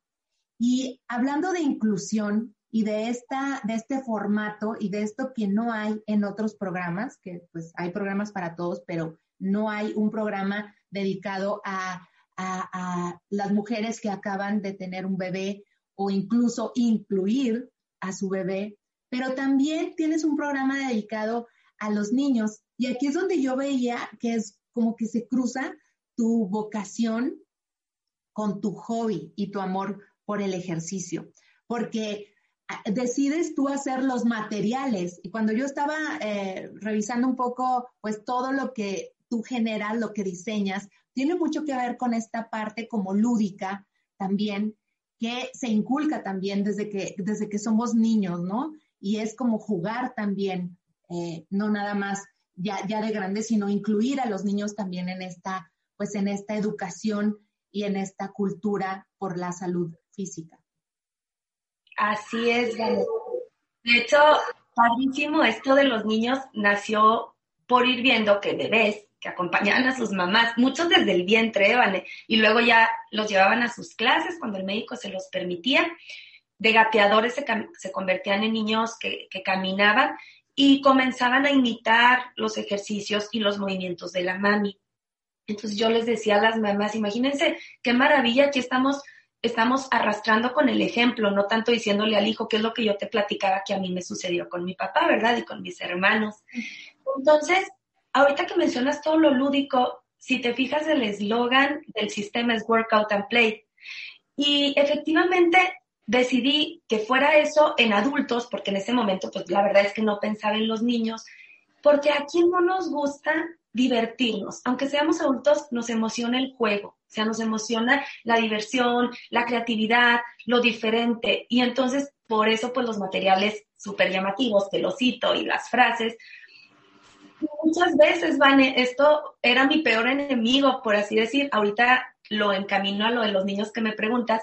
Y hablando de inclusión y de, esta, de este formato y de esto que no hay en otros programas, que pues hay programas para todos, pero no hay un programa dedicado a, a, a las mujeres que acaban de tener un bebé o incluso incluir a su bebé, pero también tienes un programa dedicado a los niños. Y aquí es donde yo veía que es como que se cruza tu vocación con tu hobby y tu amor por el ejercicio, porque decides tú hacer los materiales. Y cuando yo estaba eh, revisando un poco, pues todo lo que tú generas, lo que diseñas, tiene mucho que ver con esta parte como lúdica también, que se inculca también desde que, desde que somos niños, ¿no? Y es como jugar también, eh, no nada más ya, ya de grandes, sino incluir a los niños también en esta, pues en esta educación y en esta cultura por la salud física. Así es. De hecho, padrísimo esto de los niños nació por ir viendo que bebés que acompañaban a sus mamás, muchos desde el vientre, Vane, y luego ya los llevaban a sus clases cuando el médico se los permitía. De gateadores se, se convertían en niños que, que caminaban y comenzaban a imitar los ejercicios y los movimientos de la mami. Entonces yo les decía a las mamás, imagínense qué maravilla, aquí estamos estamos arrastrando con el ejemplo, no tanto diciéndole al hijo qué es lo que yo te platicaba que a mí me sucedió con mi papá, ¿verdad? Y con mis hermanos. Entonces, ahorita que mencionas todo lo lúdico, si te fijas, el eslogan del sistema es Workout and Play. Y efectivamente decidí que fuera eso en adultos, porque en ese momento, pues la verdad es que no pensaba en los niños, porque a quién no nos gusta divertirnos, aunque seamos adultos, nos emociona el juego, o sea, nos emociona la diversión, la creatividad, lo diferente, y entonces por eso pues los materiales súper llamativos, que lo cito, y las frases, muchas veces, Vane, esto era mi peor enemigo, por así decir, ahorita lo encamino a lo de los niños que me preguntas,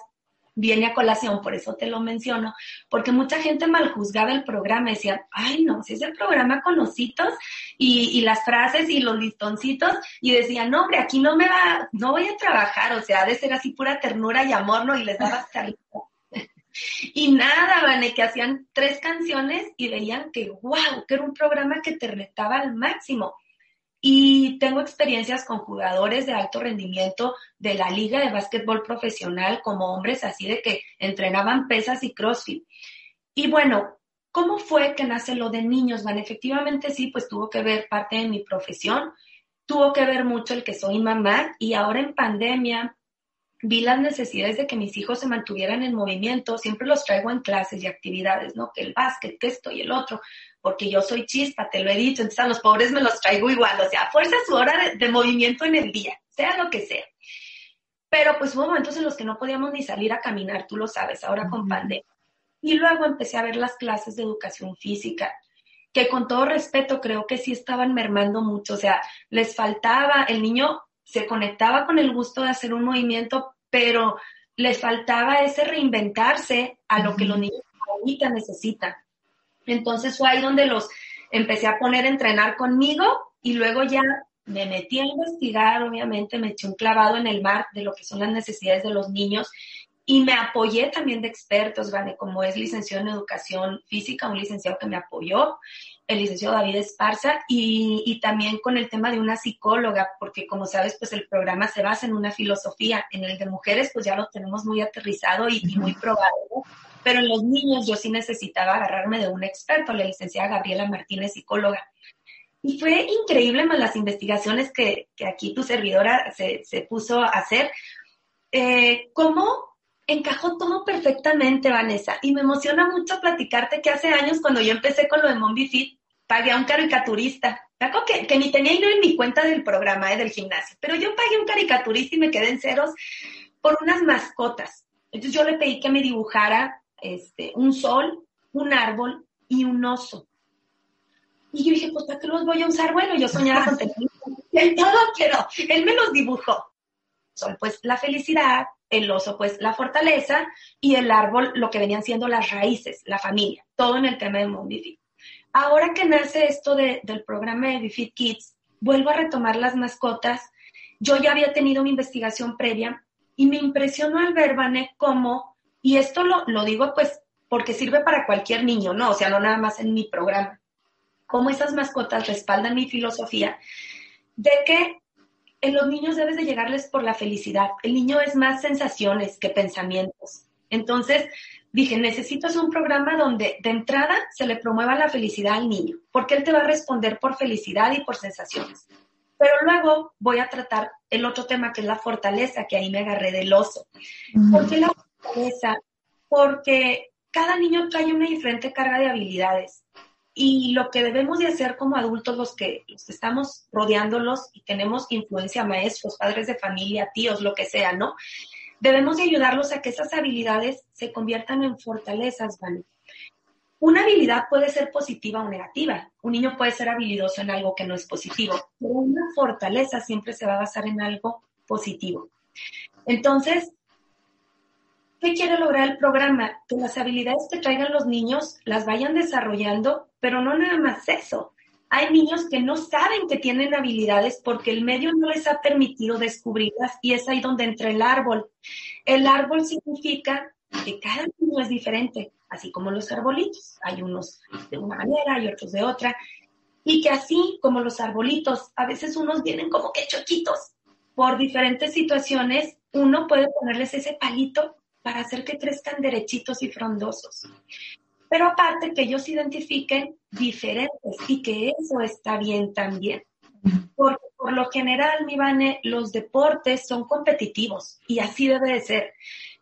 viene a colación, por eso te lo menciono, porque mucha gente mal juzgaba el programa, decía, ay no, si es el programa con ositos y, y las frases y los listoncitos, y decía, no, hombre, aquí no me va, no voy a trabajar, o sea, ha de ser así pura ternura y amor, ¿no? Y les daba hasta Y nada, Vane, que hacían tres canciones y veían que, wow, que era un programa que te retaba al máximo. Y tengo experiencias con jugadores de alto rendimiento de la liga de básquetbol profesional como hombres así de que entrenaban pesas y crossfit. Y bueno, ¿cómo fue que nace lo de niños? Van, efectivamente sí, pues tuvo que ver parte de mi profesión, tuvo que ver mucho el que soy mamá y ahora en pandemia vi las necesidades de que mis hijos se mantuvieran en movimiento, siempre los traigo en clases y actividades, ¿no? Que el básquet, que esto y el otro, porque yo soy chispa, te lo he dicho, entonces a los pobres me los traigo igual, o sea, fuerza su hora de, movimiento en el día, sea lo que sea. Pero pues hubo momentos en los que no podíamos ni salir a caminar, tú lo sabes, ahora con pandemia. Y luego empecé a ver las clases de educación física, que con todo respeto creo que sí estaban mermando mucho, o sea, les faltaba, el niño se conectaba con el gusto de hacer un movimiento, pero les faltaba ese reinventarse a lo que los niños ahorita necesitan. Entonces fue ahí donde los empecé a poner a entrenar conmigo y luego ya me metí a investigar, obviamente me eché un clavado en el mar de lo que son las necesidades de los niños y me apoyé también de expertos, ¿vale? Como es licenciado en educación física, un licenciado que me apoyó, el licenciado David Esparza, y, y, también con el tema de una psicóloga, porque como sabes, pues el programa se basa en una filosofía, en el de mujeres pues ya lo tenemos muy aterrizado y, muy probado, pero en los niños yo sí necesitaba agarrarme de un experto, la licenciada Gabriela Martínez, psicóloga. Y fue increíble más las investigaciones que, que aquí tu servidora se, se puso a hacer, eh, cómo encajó todo perfectamente, Vanessa. Y me emociona mucho platicarte que hace años, cuando yo empecé con lo de Mombi Fit, pagué a un caricaturista. Que, que ni tenía dinero en mi cuenta del programa, eh, del gimnasio. Pero yo pagué a un caricaturista y me quedé en ceros por unas mascotas. Entonces yo le pedí que me dibujara este, un sol, un árbol y un oso. Y yo dije, pues ¿para qué los voy a usar? Bueno, yo soñaba con tener todo quiero. Él me los dibujó. Sol, pues la felicidad, el oso pues la fortaleza y el árbol lo que venían siendo las raíces, la familia, todo en el tema de Mondifit. Ahora que nace esto del programa de Bifit Kids, vuelvo a retomar las mascotas. Yo ya había tenido mi investigación previa y me impresionó al ver, Vané, cómo, y esto lo, lo digo pues porque sirve para cualquier niño, ¿no? O sea, no nada más en mi programa, cómo esas mascotas respaldan mi filosofía de que en los niños debes de llegarles por la felicidad. El niño es más sensaciones que pensamientos. Entonces, dije, necesito hacer un programa donde de entrada se le promueva la felicidad al niño, porque él te va a responder por felicidad y por sensaciones. Pero luego voy a tratar el otro tema que es la fortaleza, que ahí me agarré del oso. ¿Por qué la fortaleza? Porque cada niño trae una diferente carga de habilidades. Y lo que debemos de hacer como adultos, los que, los estamos rodeándolos y tenemos influencia, maestros, padres de familia, tíos, lo que sea, ¿no? Debemos de ayudarlos a que esas habilidades se conviertan en fortalezas, ¿vale? Una habilidad puede ser positiva o negativa. Un niño puede ser habilidoso en algo que no es positivo, pero una fortaleza siempre se va a basar en algo positivo. Entonces, ¿Qué quiere lograr el programa? Que las habilidades que traigan los niños las vayan desarrollando, pero no nada más eso. Hay niños que no saben que tienen habilidades porque el medio no les ha permitido descubrirlas y es ahí donde entra el árbol. El árbol significa que cada niño es diferente, así como los arbolitos. Hay unos de una manera y otros de otra. Y que así como los arbolitos, a veces unos vienen como que choquitos. Por diferentes situaciones, uno puede ponerles ese palito para hacer que crezcan derechitos y frondosos. Pero aparte que ellos identifiquen diferentes y que eso está bien también. Porque por lo general, mi Vane, los deportes son competitivos y así debe de ser.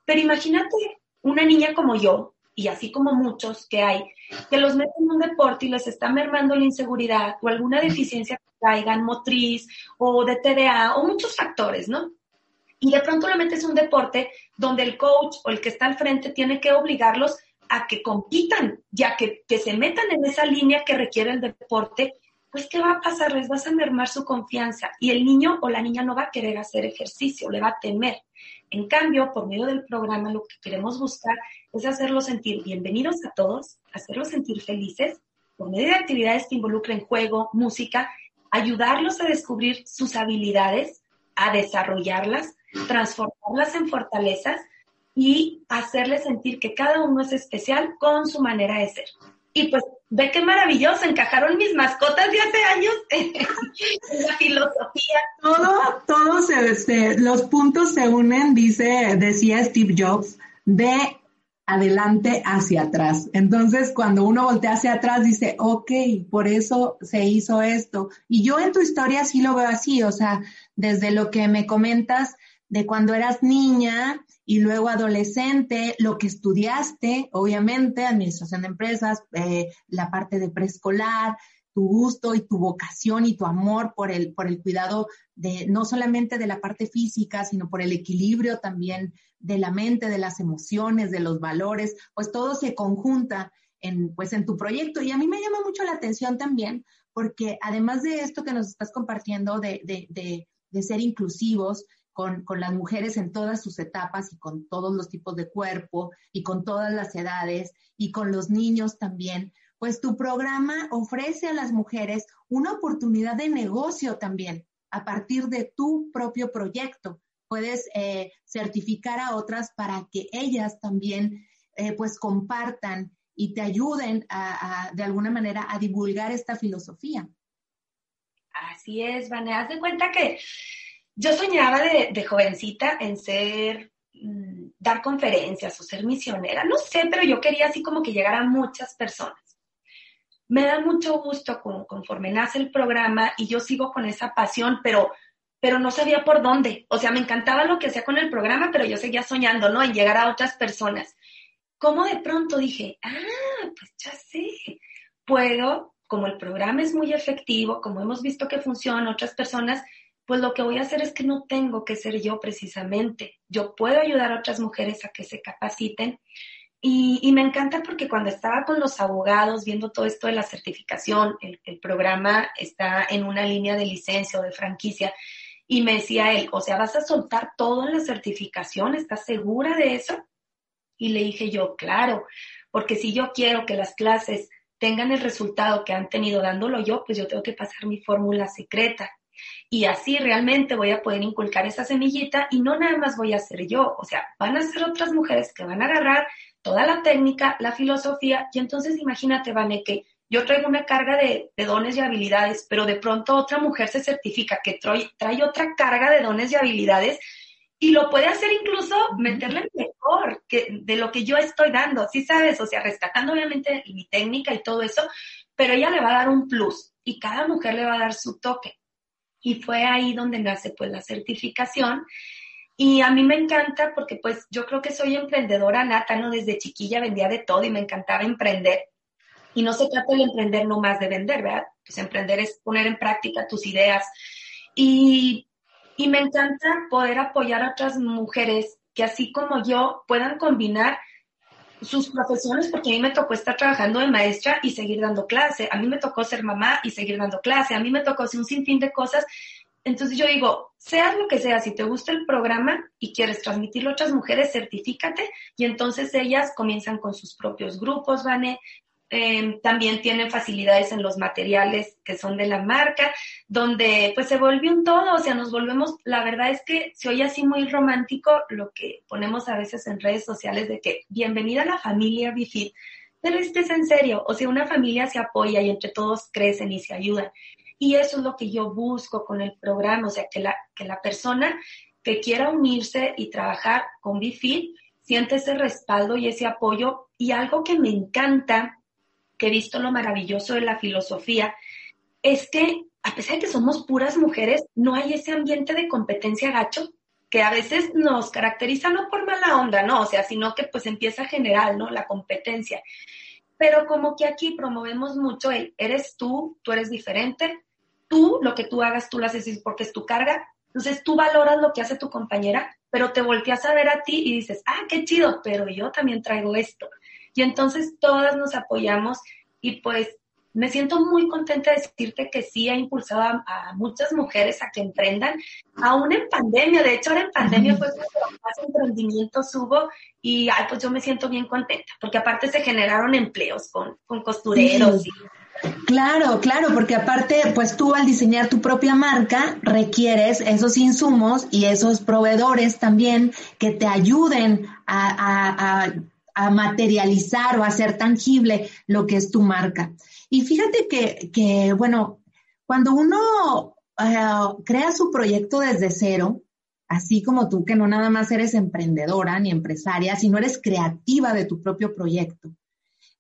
Pero imagínate una niña como yo, y así como muchos que hay, que los meten en un deporte y les está mermando la inseguridad o alguna deficiencia que traigan motriz o de TDA o muchos factores, ¿no? Y de pronto le metes un deporte donde el coach o el que está al frente tiene que obligarlos a que compitan, ya que, que se metan en esa línea que requiere el deporte pues ¿qué va a pasar? Les vas a mermar su confianza y el niño o la niña no va a querer hacer ejercicio, le va a temer. En cambio, por medio del programa, lo que queremos buscar es hacerlos sentir bienvenidos a todos, hacerlos sentir felices, por medio de actividades que involucren juego, música, ayudarlos a descubrir sus habilidades, a desarrollarlas, transformarlas en fortalezas y hacerles sentir que cada uno es especial con su manera de ser. Y pues ve qué maravilloso, encajaron mis mascotas de hace años la filosofía. Todo, todo se, los puntos se unen, dice, decía Steve Jobs, de adelante hacia atrás. Entonces, cuando uno voltea hacia atrás, dice, ok, por eso se hizo esto. Y yo en tu historia sí lo veo así, o sea, desde lo que me comentas de cuando eras niña, y luego adolescente, lo que estudiaste, obviamente, administración de empresas, eh, la parte de preescolar, tu gusto y tu vocación y tu amor por el, por el cuidado de no solamente de la parte física, sino por el equilibrio también de la mente, de las emociones, de los valores, pues todo se conjunta en, pues en tu proyecto. Y a mí me llama mucho la atención también, porque además de esto que nos estás compartiendo de, de, de, de ser inclusivos, con, las mujeres en todas sus etapas y con todos los tipos de cuerpo y con todas las edades y con los niños también, pues tu programa ofrece a las mujeres una oportunidad de negocio también a partir de tu propio proyecto. Puedes eh, certificar a otras para que ellas también eh, pues compartan y te ayuden a, de alguna manera a divulgar esta filosofía. Así es, Vanessa. Haz de cuenta que yo soñaba de, jovencita en ser, mm, dar conferencias o ser misionera, no sé, pero yo quería así como que llegar a muchas personas. Me da mucho gusto conforme nace el programa y yo sigo con esa pasión, pero, pero no sabía por dónde. O sea, me encantaba lo que hacía con el programa, pero yo seguía soñando, ¿no? En llegar a otras personas. ¿Cómo de pronto dije, ah, pues ya sé, puedo, como el programa es muy efectivo, como hemos visto que funciona, otras personas pues lo que voy a hacer es que no tengo que ser yo precisamente. Yo puedo ayudar a otras mujeres a que se capaciten. Y, me encanta porque cuando estaba con los abogados viendo todo esto de la certificación, el, el programa está en una línea de licencia o de franquicia, y me decía él, o sea, ¿vas a soltar todo en la certificación? ¿Estás segura de eso? Y le dije yo, claro, porque si yo quiero que las clases tengan el resultado que han tenido dándolo yo, pues yo tengo que pasar mi fórmula secreta. Y así realmente voy a poder inculcar esa semillita y no nada más voy a ser yo, o sea, van a ser otras mujeres que van a agarrar toda la técnica, la filosofía, y entonces imagínate, Vane, que yo traigo una carga de, dones y habilidades, pero de pronto otra mujer se certifica que trae, trae otra carga de dones y habilidades y lo puede hacer incluso meterle mejor que de lo que yo estoy dando, ¿sí sabes? O sea, rescatando obviamente mi técnica y todo eso, pero ella le va a dar un plus y cada mujer le va a dar su toque. Y fue ahí donde nace pues la certificación. Y a mí me encanta porque pues yo creo que soy emprendedora nata, ¿no? Desde chiquilla vendía de todo y me encantaba emprender. Y no se trata de emprender más de vender, ¿verdad? Pues emprender es poner en práctica tus ideas. Y, y me encanta poder apoyar a otras mujeres que así como yo puedan combinar sus profesiones, porque a mí me tocó estar trabajando de maestra y seguir dando clase, a mí me tocó ser mamá y seguir dando clase, a mí me tocó hacer un sinfín de cosas. Entonces yo digo, seas lo que sea, si te gusta el programa y quieres transmitirlo a otras mujeres, certifícate. Y entonces ellas comienzan con sus propios grupos, Vane, Em, también tienen facilidades en los materiales que son de la marca, donde pues se volvió un todo, o sea, nos volvemos, la verdad es que se oye así muy romántico lo que ponemos a veces en redes sociales de que bienvenida a la familia Bifid, pero este es en serio, o sea, una familia se apoya y entre todos crecen y se ayudan. Y eso es lo que yo busco con el programa, o sea, que la, que la persona que quiera unirse y trabajar con Bifid siente ese respaldo y ese apoyo. Y algo que me encanta que he visto lo maravilloso de la filosofía, es que a pesar de que somos puras mujeres, no hay ese ambiente de competencia gacho que a veces nos caracteriza no por mala onda, no, o sea, sino que pues empieza general, ¿no? La competencia. Pero como que aquí promovemos mucho el, eres tú, tú eres diferente, tú, lo que tú hagas, tú lo haces porque es tu carga, entonces tú valoras lo que hace tu compañera, pero te volteas a ver a ti y dices, ah, qué chido, pero yo también traigo esto. Y entonces todas nos apoyamos y pues me siento muy contenta de decirte que sí ha impulsado a, muchas mujeres a que emprendan, aún en pandemia. De hecho, ahora en pandemia fue cuando más emprendimientos hubo y ay, pues yo me siento bien contenta, porque aparte se generaron empleos con, con costureros. Claro, claro, porque aparte, pues tú al diseñar tu propia marca requieres esos insumos y esos proveedores también que te ayuden a, a, a materializar o a hacer tangible lo que es tu marca. Y fíjate que, que bueno, cuando uno uh, crea su proyecto desde cero, así como tú que no nada más eres emprendedora ni empresaria, sino eres creativa de tu propio proyecto.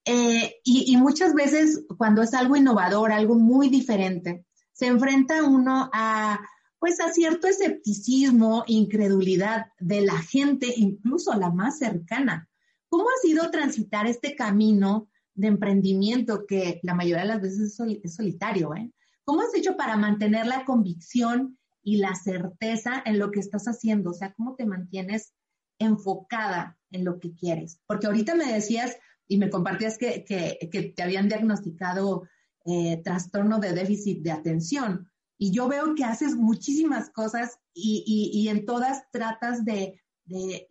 Eh, y, y, muchas veces cuando es algo innovador, algo muy diferente, se enfrenta uno a, pues a cierto escepticismo, incredulidad de la gente, incluso la más cercana. ¿Cómo ha sido transitar este camino de emprendimiento que la mayoría de las veces es, solitario, ¿eh? ¿Cómo has hecho para mantener la convicción y la certeza en lo que estás haciendo? O sea, ¿cómo te mantienes enfocada en lo que quieres? Porque ahorita me decías y me compartías que, que, te habían diagnosticado eh, trastorno de déficit de atención. Y yo veo que haces muchísimas cosas y, y, y en todas tratas de, de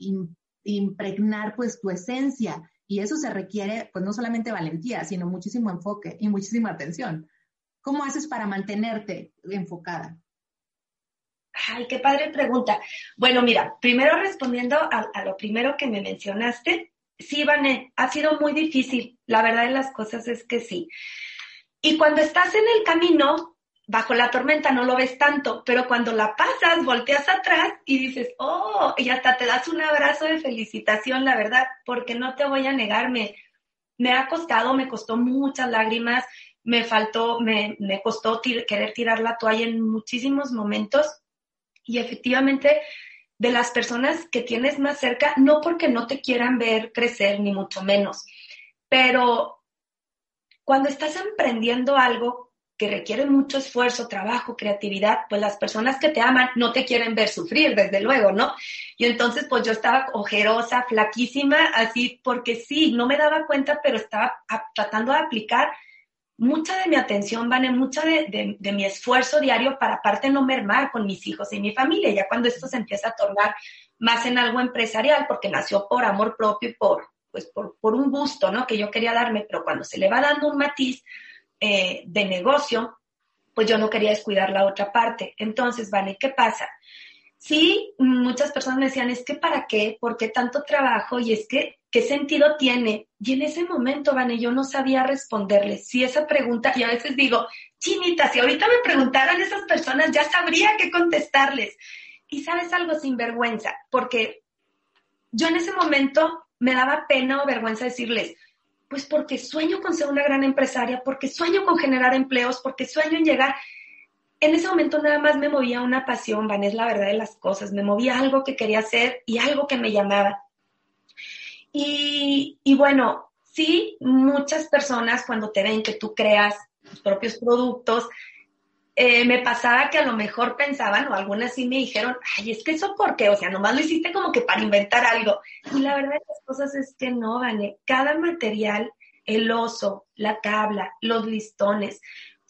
impregnar pues tu esencia y eso se requiere, pues no solamente valentía, sino muchísimo enfoque y muchísima atención. ¿Cómo haces para mantenerte enfocada? Ay, qué padre pregunta. Bueno, mira, primero respondiendo a, lo primero que me mencionaste, sí, Vané, ha sido muy difícil. La verdad de las cosas es que sí. Y cuando estás en el camino, bajo la tormenta no lo ves tanto, pero cuando la pasas, volteas atrás y dices, oh, y hasta te das un abrazo de felicitación, la verdad, porque no te voy a negar, me, ha costado, me costó muchas lágrimas, me faltó, me, me costó querer tirar la toalla en muchísimos momentos. Y efectivamente de las personas que tienes más cerca, no porque no te quieran ver crecer, ni mucho menos, pero cuando estás emprendiendo algo, que requiere mucho esfuerzo, trabajo, creatividad, pues las personas que te aman no te quieren ver sufrir, desde luego, ¿no? Y entonces, pues yo estaba ojerosa, flaquísima, así, porque sí, no me daba cuenta, pero estaba tratando de aplicar mucha de mi atención, Vane, mucha de, de, mi esfuerzo diario para aparte no mermar con mis hijos y mi familia, ya cuando esto se empieza a tornar más en algo empresarial, porque nació por amor propio y por, pues por, por un gusto, ¿no? Que yo quería darme, pero cuando se le va dando un matiz, eh, de negocio, pues yo no quería descuidar la otra parte. Entonces, vale, ¿qué pasa? Sí, muchas personas me decían, es que para qué, por qué tanto trabajo y es que, ¿qué sentido tiene? Y en ese momento, Vane, yo no sabía responderles. Si esa pregunta, y a veces digo, chinita, si ahorita me preguntaran esas personas, ya sabría qué contestarles. Y sabes algo sin vergüenza, porque yo en ese momento me daba pena o vergüenza decirles, pues porque sueño con ser una gran empresaria, porque sueño con generar empleos, porque sueño en llegar. En ese momento nada más me movía una pasión, Van, es la verdad de las cosas, me movía algo que quería hacer y algo que me llamaba. Y, y bueno, sí, muchas personas cuando te ven que tú creas tus propios productos, eh, me pasaba que a lo mejor pensaban, o algunas sí me dijeron, ay, es que eso por qué, o sea, nomás lo hiciste como que para inventar algo. Y la verdad de las cosas es que no, Vane, cada material, el oso, la tabla, los listones,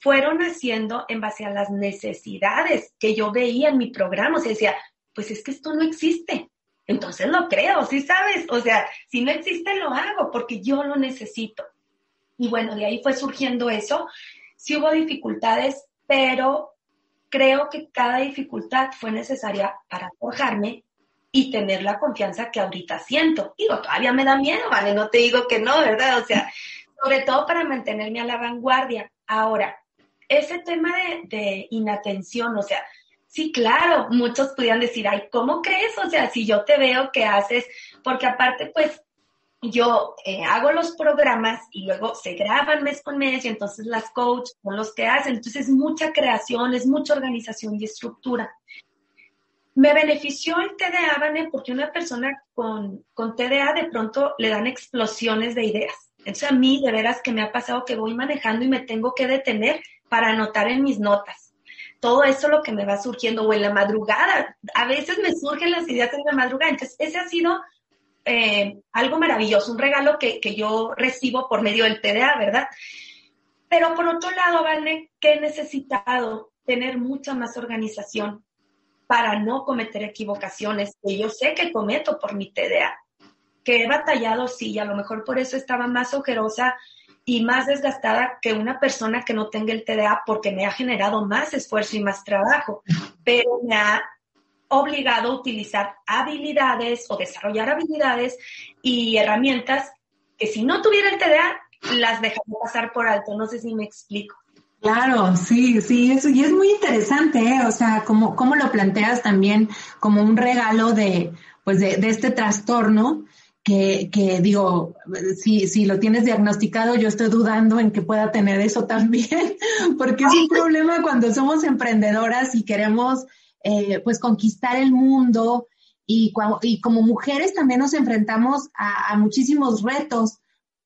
fueron haciendo en base a las necesidades que yo veía en mi programa. O sea, decía, pues es que esto no existe. Entonces lo creo, ¿sí sabes? O sea, si no existe, lo hago porque yo lo necesito. Y bueno, de ahí fue surgiendo eso. Si hubo dificultades, pero creo que cada dificultad fue necesaria para forjarme y tener la confianza que ahorita siento. Digo, todavía me da miedo, ¿vale? No te digo que no, ¿verdad? O sea, sobre todo para mantenerme a la vanguardia. Ahora, ese tema de, inatención, o sea, sí, claro, muchos pudieran decir, ay, ¿cómo crees? O sea, si yo te veo que haces, porque aparte, pues, yo eh, hago los programas y luego se graban mes con mes y entonces las coaches son los que hacen. Entonces es mucha creación, es mucha organización y estructura. Me benefició el TDA, Vane, porque una persona con, con TDA de pronto le dan explosiones de ideas. Entonces a mí de veras que me ha pasado que voy manejando y me tengo que detener para anotar en mis notas. Todo eso lo que me va surgiendo o en la madrugada. A veces me surgen las ideas en la madrugada. Entonces ese ha sido eh, algo maravilloso, un regalo que, que, yo recibo por medio del TDA, ¿verdad? Pero por otro lado, Vane, que he necesitado tener mucha más organización para no cometer equivocaciones que yo sé que cometo por mi TDA, que he batallado, sí, y a lo mejor por eso estaba más ojerosa y más desgastada que una persona que no tenga el TDA porque me ha generado más esfuerzo y más trabajo, pero me ha obligado a utilizar habilidades o desarrollar habilidades y herramientas que si no tuviera el TDA las dejaría pasar por alto. No sé si me explico. Claro, sí, sí, eso, y es muy interesante, ¿eh? o sea, como, como lo planteas también como un regalo de, pues de, de este trastorno, que, que, digo, si, si lo tienes diagnosticado, yo estoy dudando en que pueda tener eso también, porque es un problema cuando somos emprendedoras y queremos, eh, pues, conquistar el mundo. Y, y, como mujeres también nos enfrentamos a, a muchísimos retos,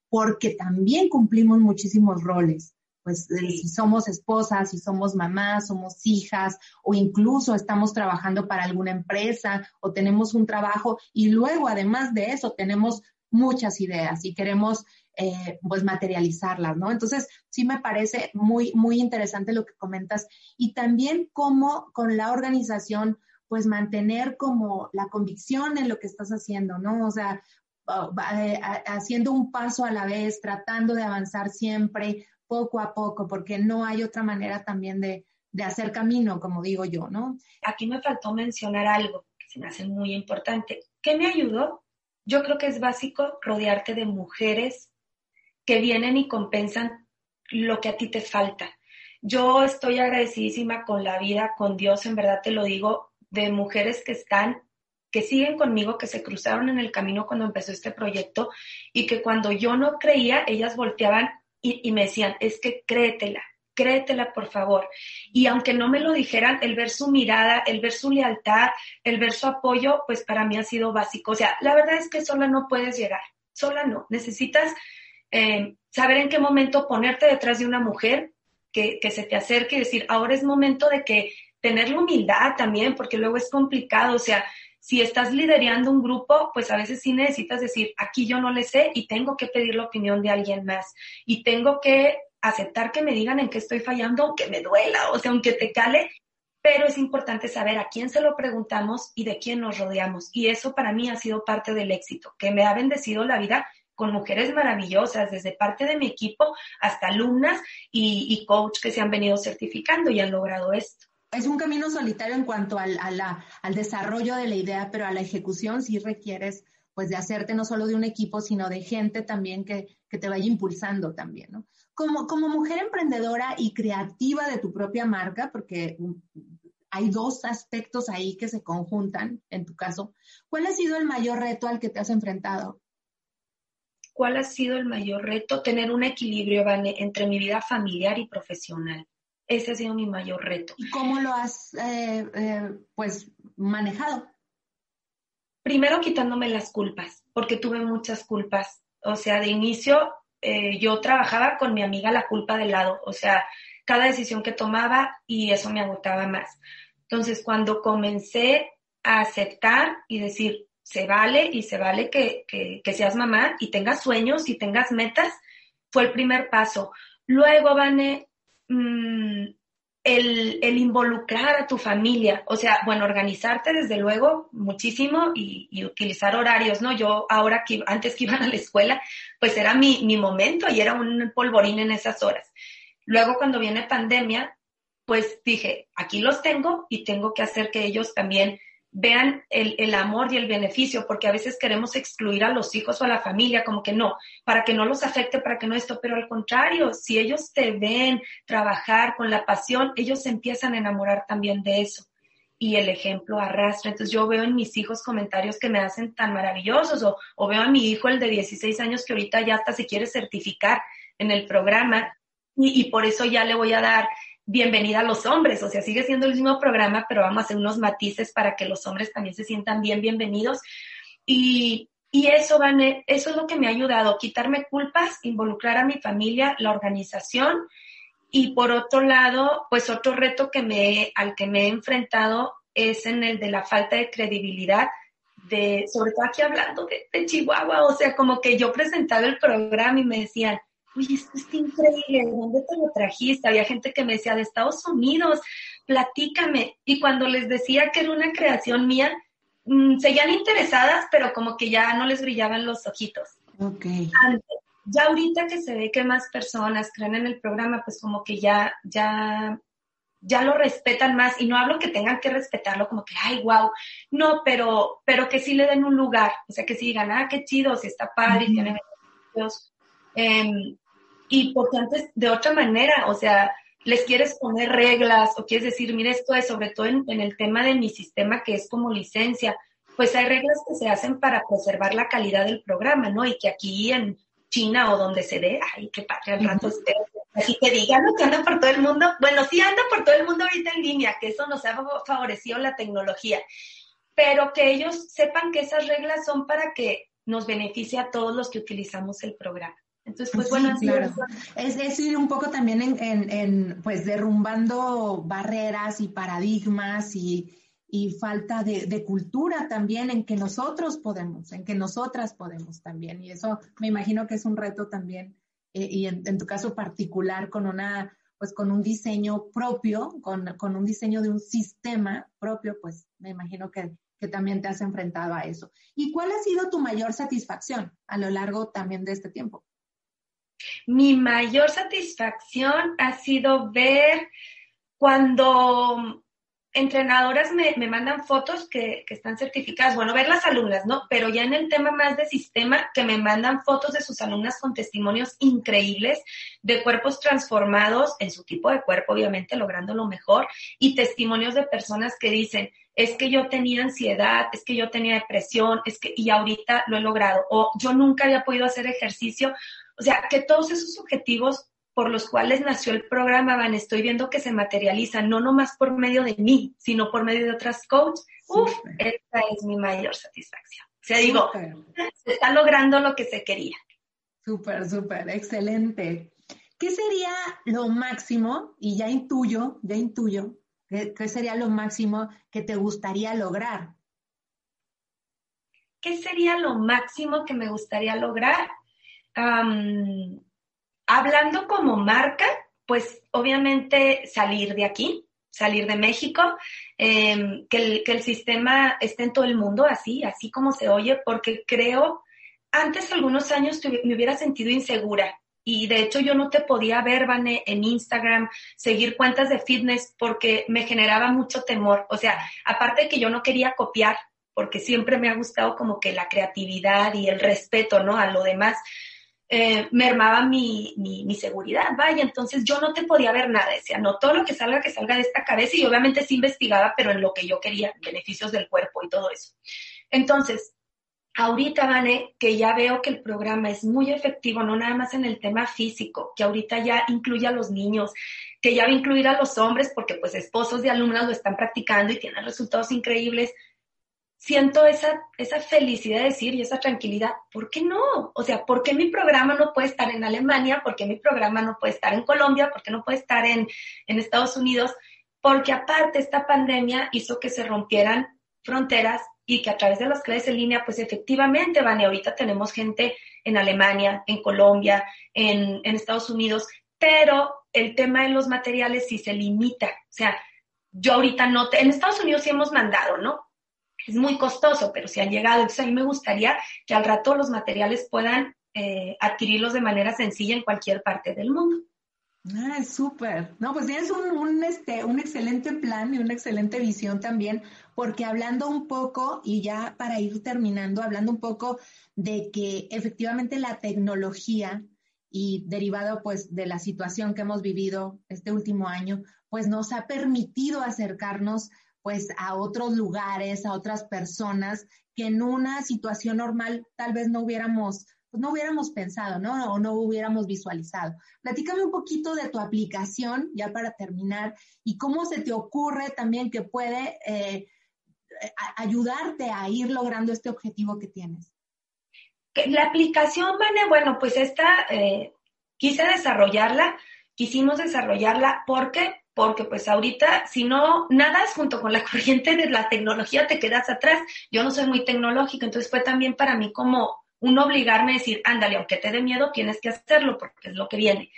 porque también cumplimos muchísimos roles. Pues eh, si somos esposas, si somos mamás, somos hijas o incluso estamos trabajando para alguna empresa o tenemos un trabajo y luego además de eso tenemos muchas ideas y queremos eh, pues materializarlas, ¿no? Entonces sí me parece muy, muy interesante lo que comentas y también cómo con la organización pues mantener como la convicción en lo que estás haciendo, ¿no? O sea, eh, haciendo un paso a la vez, tratando de avanzar siempre, poco a poco, porque no hay otra manera también de, de hacer camino, como digo yo, ¿no? Aquí me faltó mencionar algo que se me hace muy importante. ¿Qué me ayudó? Yo creo que es básico rodearte de mujeres que vienen y compensan lo que a ti te falta. Yo estoy agradecidísima con la vida, con Dios, en verdad te lo digo, de mujeres que están, que siguen conmigo, que se cruzaron en el camino cuando empezó este proyecto y que cuando yo no creía, ellas volteaban y, me decían, es que créetela, créetela por favor. Y aunque no me lo dijeran, el ver su mirada, el ver su lealtad, el ver su apoyo, pues para mí ha sido básico. O sea, la verdad es que sola no puedes llegar, sola no. Necesitas eh, saber en qué momento ponerte detrás de una mujer que, que se te acerque y decir, ahora es momento de que tener la humildad también, porque luego es complicado. O sea, si estás liderando un grupo, pues a veces sí necesitas decir, aquí yo no le sé y tengo que pedir la opinión de alguien más y tengo que aceptar que me digan en qué estoy fallando, aunque me duela, o sea, aunque te cale, pero es importante saber a quién se lo preguntamos y de quién nos rodeamos. Y eso para mí ha sido parte del éxito, que me ha bendecido la vida con mujeres maravillosas, desde parte de mi equipo hasta alumnas y, y coach que se han venido certificando y han logrado esto es un camino solitario en cuanto al, al desarrollo de la idea, pero a la ejecución sí requieres pues de hacerte no solo de un equipo, sino de gente también que, que te vaya impulsando también, ¿no? Como, como mujer emprendedora y creativa de tu propia marca, porque hay dos aspectos ahí que se conjuntan en tu caso, ¿cuál ha sido el mayor reto al que te has enfrentado? ¿Cuál ha sido el mayor reto? Tener un equilibrio, Vane, entre mi vida familiar y profesional. Ese ha sido mi mayor reto. ¿Y cómo lo has, eh, eh, pues, manejado? Primero quitándome las culpas, porque tuve muchas culpas. O sea, de inicio eh, yo trabajaba con mi amiga la culpa de lado. O sea, cada decisión que tomaba y eso me agotaba más. Entonces, cuando comencé a aceptar y decir, se vale y se vale que, que seas mamá y tengas sueños y tengas metas, fue el primer paso. Luego, Vane, Mm, el, involucrar a tu familia, o sea, bueno, organizarte desde luego muchísimo y, utilizar horarios, ¿no? Yo ahora que antes que iban a la escuela, pues era mi, mi momento y era un polvorín en esas horas. Luego cuando viene pandemia, pues dije, aquí los tengo y tengo que hacer que ellos también vean el, amor y el beneficio, porque a veces queremos excluir a los hijos o a la familia, como que no, para que no los afecte, para que no esto, pero al contrario, si ellos te ven trabajar con la pasión, ellos se empiezan a enamorar también de eso. Y el ejemplo arrastra. Entonces yo veo en mis hijos comentarios que me hacen tan maravillosos, o, o veo a mi hijo, el de 16 años, que ahorita ya hasta se quiere certificar en el programa, y, y por eso ya le voy a dar bienvenida a los hombres, o sea, sigue siendo el mismo programa, pero vamos a hacer unos matices para que los hombres también se sientan bien bienvenidos. Y, y eso, Vane, eso es lo que me ha ayudado, quitarme culpas, involucrar a mi familia, la organización. Y por otro lado, pues otro reto que me, al que me he enfrentado es en el de la falta de credibilidad, de, sobre todo aquí hablando de, de Chihuahua, o sea, como que yo presentaba el programa y me decían, uy, esto está increíble, ¿de dónde te lo trajiste? Había gente que me decía, de Estados Unidos, platícame. Y cuando les decía que era una creación mía, mmm, seguían interesadas, pero como que ya no les brillaban los ojitos. Ok. Antes, ya ahorita que se ve que más personas creen en el programa, pues como que ya, ya, ya lo respetan más. Y no hablo que tengan que respetarlo como que, ay, wow. No, pero, pero que sí le den un lugar. O sea, que sí digan, ah, qué chido, si está padre, y tienen eh, y porque antes, de otra manera, o sea, les quieres poner reglas o quieres decir, mire, esto es sobre todo en, en, el tema de mi sistema que es como licencia, pues hay reglas que se hacen para preservar la calidad del programa, ¿no? Y que aquí en China o donde se dé, ay, qué padre, al rato espero así te digan que anda por todo el mundo. Bueno, sí anda por todo el mundo ahorita en línea, que eso nos ha favorecido la tecnología, pero que ellos sepan que esas reglas son para que nos beneficie a todos los que utilizamos el programa. Entonces, pues Sí, bueno, así claro. es. Es, ir un poco también en, en- en, pues derrumbando barreras y paradigmas y, y falta de, de cultura también en que nosotros podemos, en que nosotras podemos también. Y eso me imagino que es un reto también, eh, y en, en tu caso particular con una, pues con un diseño propio, con, con un diseño de un sistema propio, pues me imagino que, que también te has enfrentado a eso. ¿Y cuál ha sido tu mayor satisfacción a lo largo también de este tiempo? Mi mayor satisfacción ha sido ver cuando entrenadoras me, me mandan fotos que, que, están certificadas, bueno, ver las alumnas, ¿no? Pero ya en el tema más de sistema, que me mandan fotos de sus alumnas con testimonios increíbles de cuerpos transformados en su tipo de cuerpo, obviamente logrando lo mejor, y testimonios de personas que dicen, es que yo tenía ansiedad, es que yo tenía depresión, es que, y ahorita lo he logrado, o yo nunca había podido hacer ejercicio. O sea, que todos esos objetivos por los cuales nació el programa, Van, estoy viendo que se materializan, no nomás por medio de mí, sino por medio de otras coaches. Uf, esta es mi mayor satisfacción. O sea, digo, se está logrando lo que se quería. Súper, súper, excelente. ¿Qué sería lo máximo, y ya intuyo, ya intuyo, qué sería lo máximo que te gustaría lograr? ¿Qué sería lo máximo que me gustaría lograr? Um, hablando como marca, pues obviamente salir de aquí, salir de México, eh, que, el, que, el, sistema esté en todo el mundo, así, así como se oye, porque creo, antes algunos años me hubiera sentido insegura. Y de hecho yo no te podía ver, Vane, en Instagram, seguir cuentas de fitness porque me generaba mucho temor. O sea, aparte de que yo no quería copiar, porque siempre me ha gustado como que la creatividad y el respeto, ¿no? A lo demás eh, mermaba mi, mi, mi, seguridad, vaya, entonces yo no te podía ver nada, decía, no, todo lo que salga, que salga de esta cabeza, y obviamente sí investigaba, pero en lo que yo quería, beneficios del cuerpo y todo eso. Entonces, ahorita, Vane, que ya veo que el programa es muy efectivo, no nada más en el tema físico, que ahorita ya incluye a los niños, que ya va a incluir a los hombres, porque pues esposos de alumnas lo están practicando y tienen resultados increíbles, siento esa, esa felicidad de decir y esa tranquilidad, ¿por qué no? O sea, ¿por qué mi programa no puede estar en Alemania? ¿Por qué mi programa no puede estar en Colombia? ¿Por qué no puede estar en, en Estados Unidos? Porque aparte esta pandemia hizo que se rompieran fronteras y que a través de las clases en línea, pues efectivamente, van y ahorita tenemos gente en Alemania, en Colombia, en, en Estados Unidos, pero el tema de los materiales sí se limita. O sea, yo ahorita no te, en Estados Unidos sí hemos mandado, ¿no? Es muy costoso, pero si han llegado, entonces a mí me gustaría que al rato los materiales puedan eh, adquirirlos de manera sencilla en cualquier parte del mundo. Ah, súper. No, pues tienes un, un, este, un excelente plan y una excelente visión también, porque hablando un poco, y ya para ir terminando, hablando un poco de que efectivamente la tecnología y derivado pues de la situación que hemos vivido este último año, pues nos ha permitido acercarnos pues a otros lugares, a otras personas que en una situación normal tal vez no hubiéramos, pues no hubiéramos pensado, ¿no? O no hubiéramos visualizado. Platícame un poquito de tu aplicación, ya para terminar, y cómo se te ocurre también que puede eh, ayudarte a ir logrando este objetivo que tienes. La aplicación, Vane, bueno, pues esta, eh, quise desarrollarla, quisimos desarrollarla porque porque pues ahorita si no nadas junto con la corriente de la tecnología te quedas atrás. Yo no soy muy tecnológica, entonces fue también para mí como un obligarme a decir, ándale, aunque te dé miedo, tienes que hacerlo porque es lo que viene.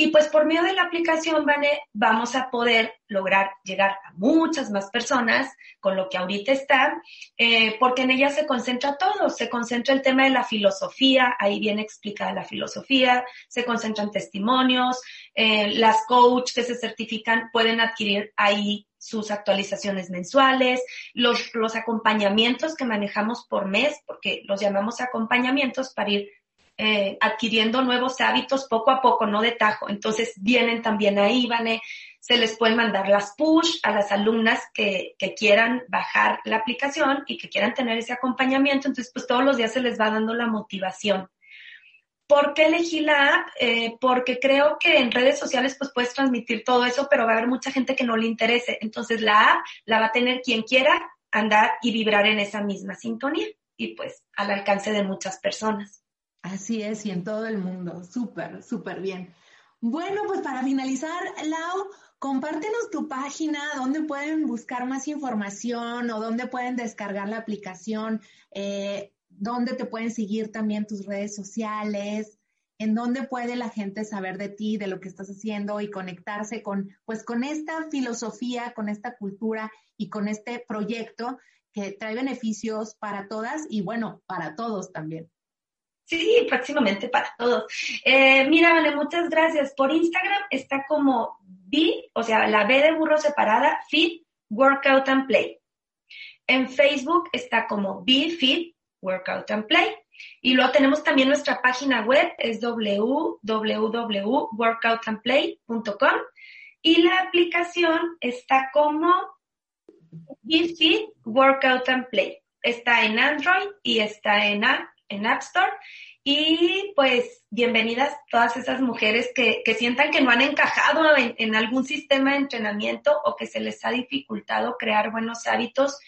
Y pues por medio de la aplicación, Vane, vamos a poder lograr llegar a muchas más personas con lo que ahorita está, eh, porque en ella se concentra todo, se concentra el tema de la filosofía, ahí viene explicada la filosofía, se concentran testimonios, eh, las coach que se certifican pueden adquirir ahí sus actualizaciones mensuales, los, los acompañamientos que manejamos por mes, porque los llamamos acompañamientos para ir eh, adquiriendo nuevos hábitos poco a poco, no de tajo. Entonces vienen también ahí, Vane, se les pueden mandar las push a las alumnas que, que, quieran bajar la aplicación y que quieran tener ese acompañamiento. Entonces, pues todos los días se les va dando la motivación. ¿Por qué elegí la app? Eh, porque creo que en redes sociales pues puedes transmitir todo eso, pero va a haber mucha gente que no le interese. Entonces la app la va a tener quien quiera andar y vibrar en esa misma sintonía y pues al alcance de muchas personas. Así es, y en todo el mundo. Súper, súper bien. Bueno, pues para finalizar, Lau, compártenos tu página, donde pueden buscar más información o dónde pueden descargar la aplicación. Eh, dónde te pueden seguir también tus redes sociales, en dónde puede la gente saber de ti, de lo que estás haciendo y conectarse con, pues con esta filosofía, con esta cultura y con este proyecto que trae beneficios para todas y bueno, para todos también. Sí, próximamente para todos. Eh, mira, Vale, muchas gracias. Por Instagram está como B, o sea, la B de burro separada, Fit, Workout and Play. En Facebook está como B Fit, Workout and Play. Y luego tenemos también nuestra página web, es www.workoutandplay.com. Y la aplicación está como Fit Workout and Play. Está en Android y está en, en App Store. Y pues bienvenidas todas esas mujeres que, que sientan que no han encajado en, algún sistema de entrenamiento o que se les ha dificultado crear buenos hábitos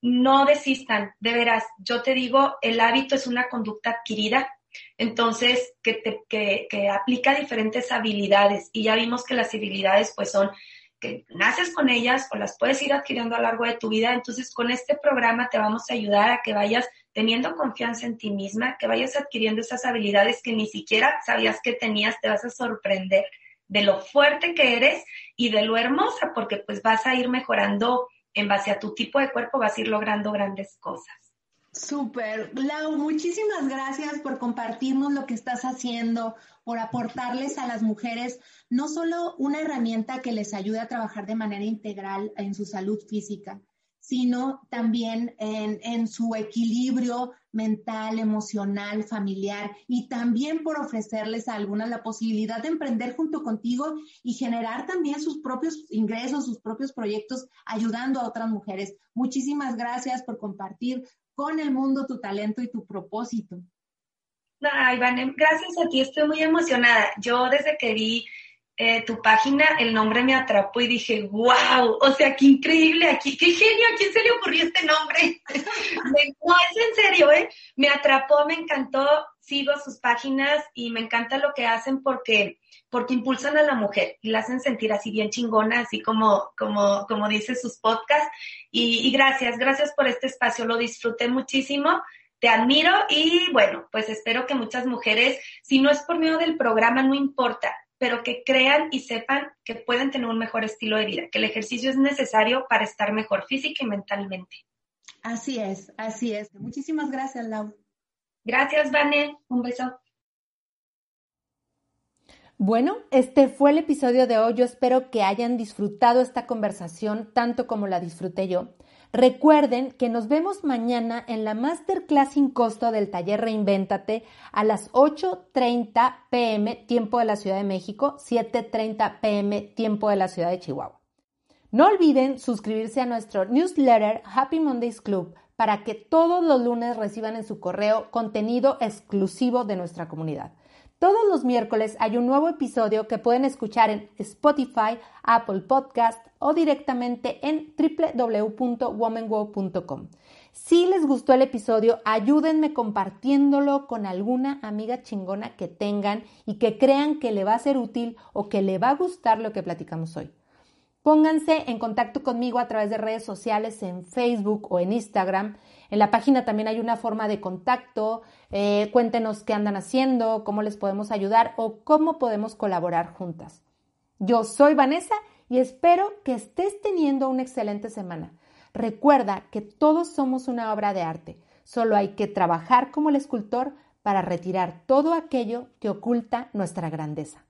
no desistan, de veras, yo te digo, el hábito es una conducta adquirida, entonces que, te, que, que aplica diferentes habilidades. Y ya vimos que las habilidades pues son que naces con ellas o las puedes ir adquiriendo a lo largo de tu vida, entonces con este programa te vamos a ayudar a que vayas teniendo confianza en ti misma, que vayas adquiriendo esas habilidades que ni siquiera sabías que tenías, te vas a sorprender de lo fuerte que eres y de lo hermosa, porque pues vas a ir mejorando en base a tu tipo de cuerpo vas a ir logrando grandes cosas. Súper. Lau, muchísimas gracias por compartirnos lo que estás haciendo, por aportarles a las mujeres no solo una herramienta que les ayude a trabajar de manera integral en su salud física, sino también en, su equilibrio mental, emocional, familiar y también por ofrecerles a algunas la posibilidad de emprender junto contigo y generar también sus propios ingresos, sus propios proyectos, ayudando a otras mujeres. Muchísimas gracias por compartir con el mundo tu talento y tu propósito. Ay, gracias a ti, estoy muy emocionada. Yo desde que vi eh, tu página, el nombre me atrapó y dije, wow, o sea, qué increíble aquí, qué genio, ¿a quién se le ocurrió este nombre? no, es en serio, ¿eh? Me atrapó, me encantó, sigo sus páginas y me encanta lo que hacen porque, porque impulsan a la mujer y la hacen sentir así bien chingona, así como, como, como dice sus podcasts. Y, y gracias, gracias por este espacio, lo disfruté muchísimo te admiro y bueno, pues espero que muchas mujeres, si no es por medio del programa, no importa, pero que crean y sepan que pueden tener un mejor estilo de vida, que el ejercicio es necesario para estar mejor física y mentalmente. Así es, así es. Muchísimas gracias, Lau. Gracias, Vane. Un beso. Bueno, este fue el episodio de hoy. Yo espero que hayan disfrutado esta conversación tanto como la disfruté yo. Recuerden que nos vemos mañana en la masterclass sin costo del taller Reinvéntate a las 8.30 pm tiempo de la Ciudad de México, 7.30 pm tiempo de la Ciudad de Chihuahua. No olviden suscribirse a nuestro newsletter Happy Mondays Club para que todos los lunes reciban en su correo contenido exclusivo de nuestra comunidad. Todos los miércoles hay un nuevo episodio que pueden escuchar en Spotify, Apple Podcast o directamente en www.womango.com. Si les gustó el episodio, ayúdenme compartiéndolo con alguna amiga chingona que tengan y que crean que le va a ser útil o que le va a gustar lo que platicamos hoy. Pónganse en contacto conmigo a través de redes sociales en Facebook o en Instagram. En la página también hay una forma de contacto. Eh, cuéntenos qué andan haciendo, cómo les podemos ayudar o cómo podemos colaborar juntas. Yo soy Vanessa y espero que estés teniendo una excelente semana. Recuerda que todos somos una obra de arte. Solo hay que trabajar como el escultor para retirar todo aquello que oculta nuestra grandeza.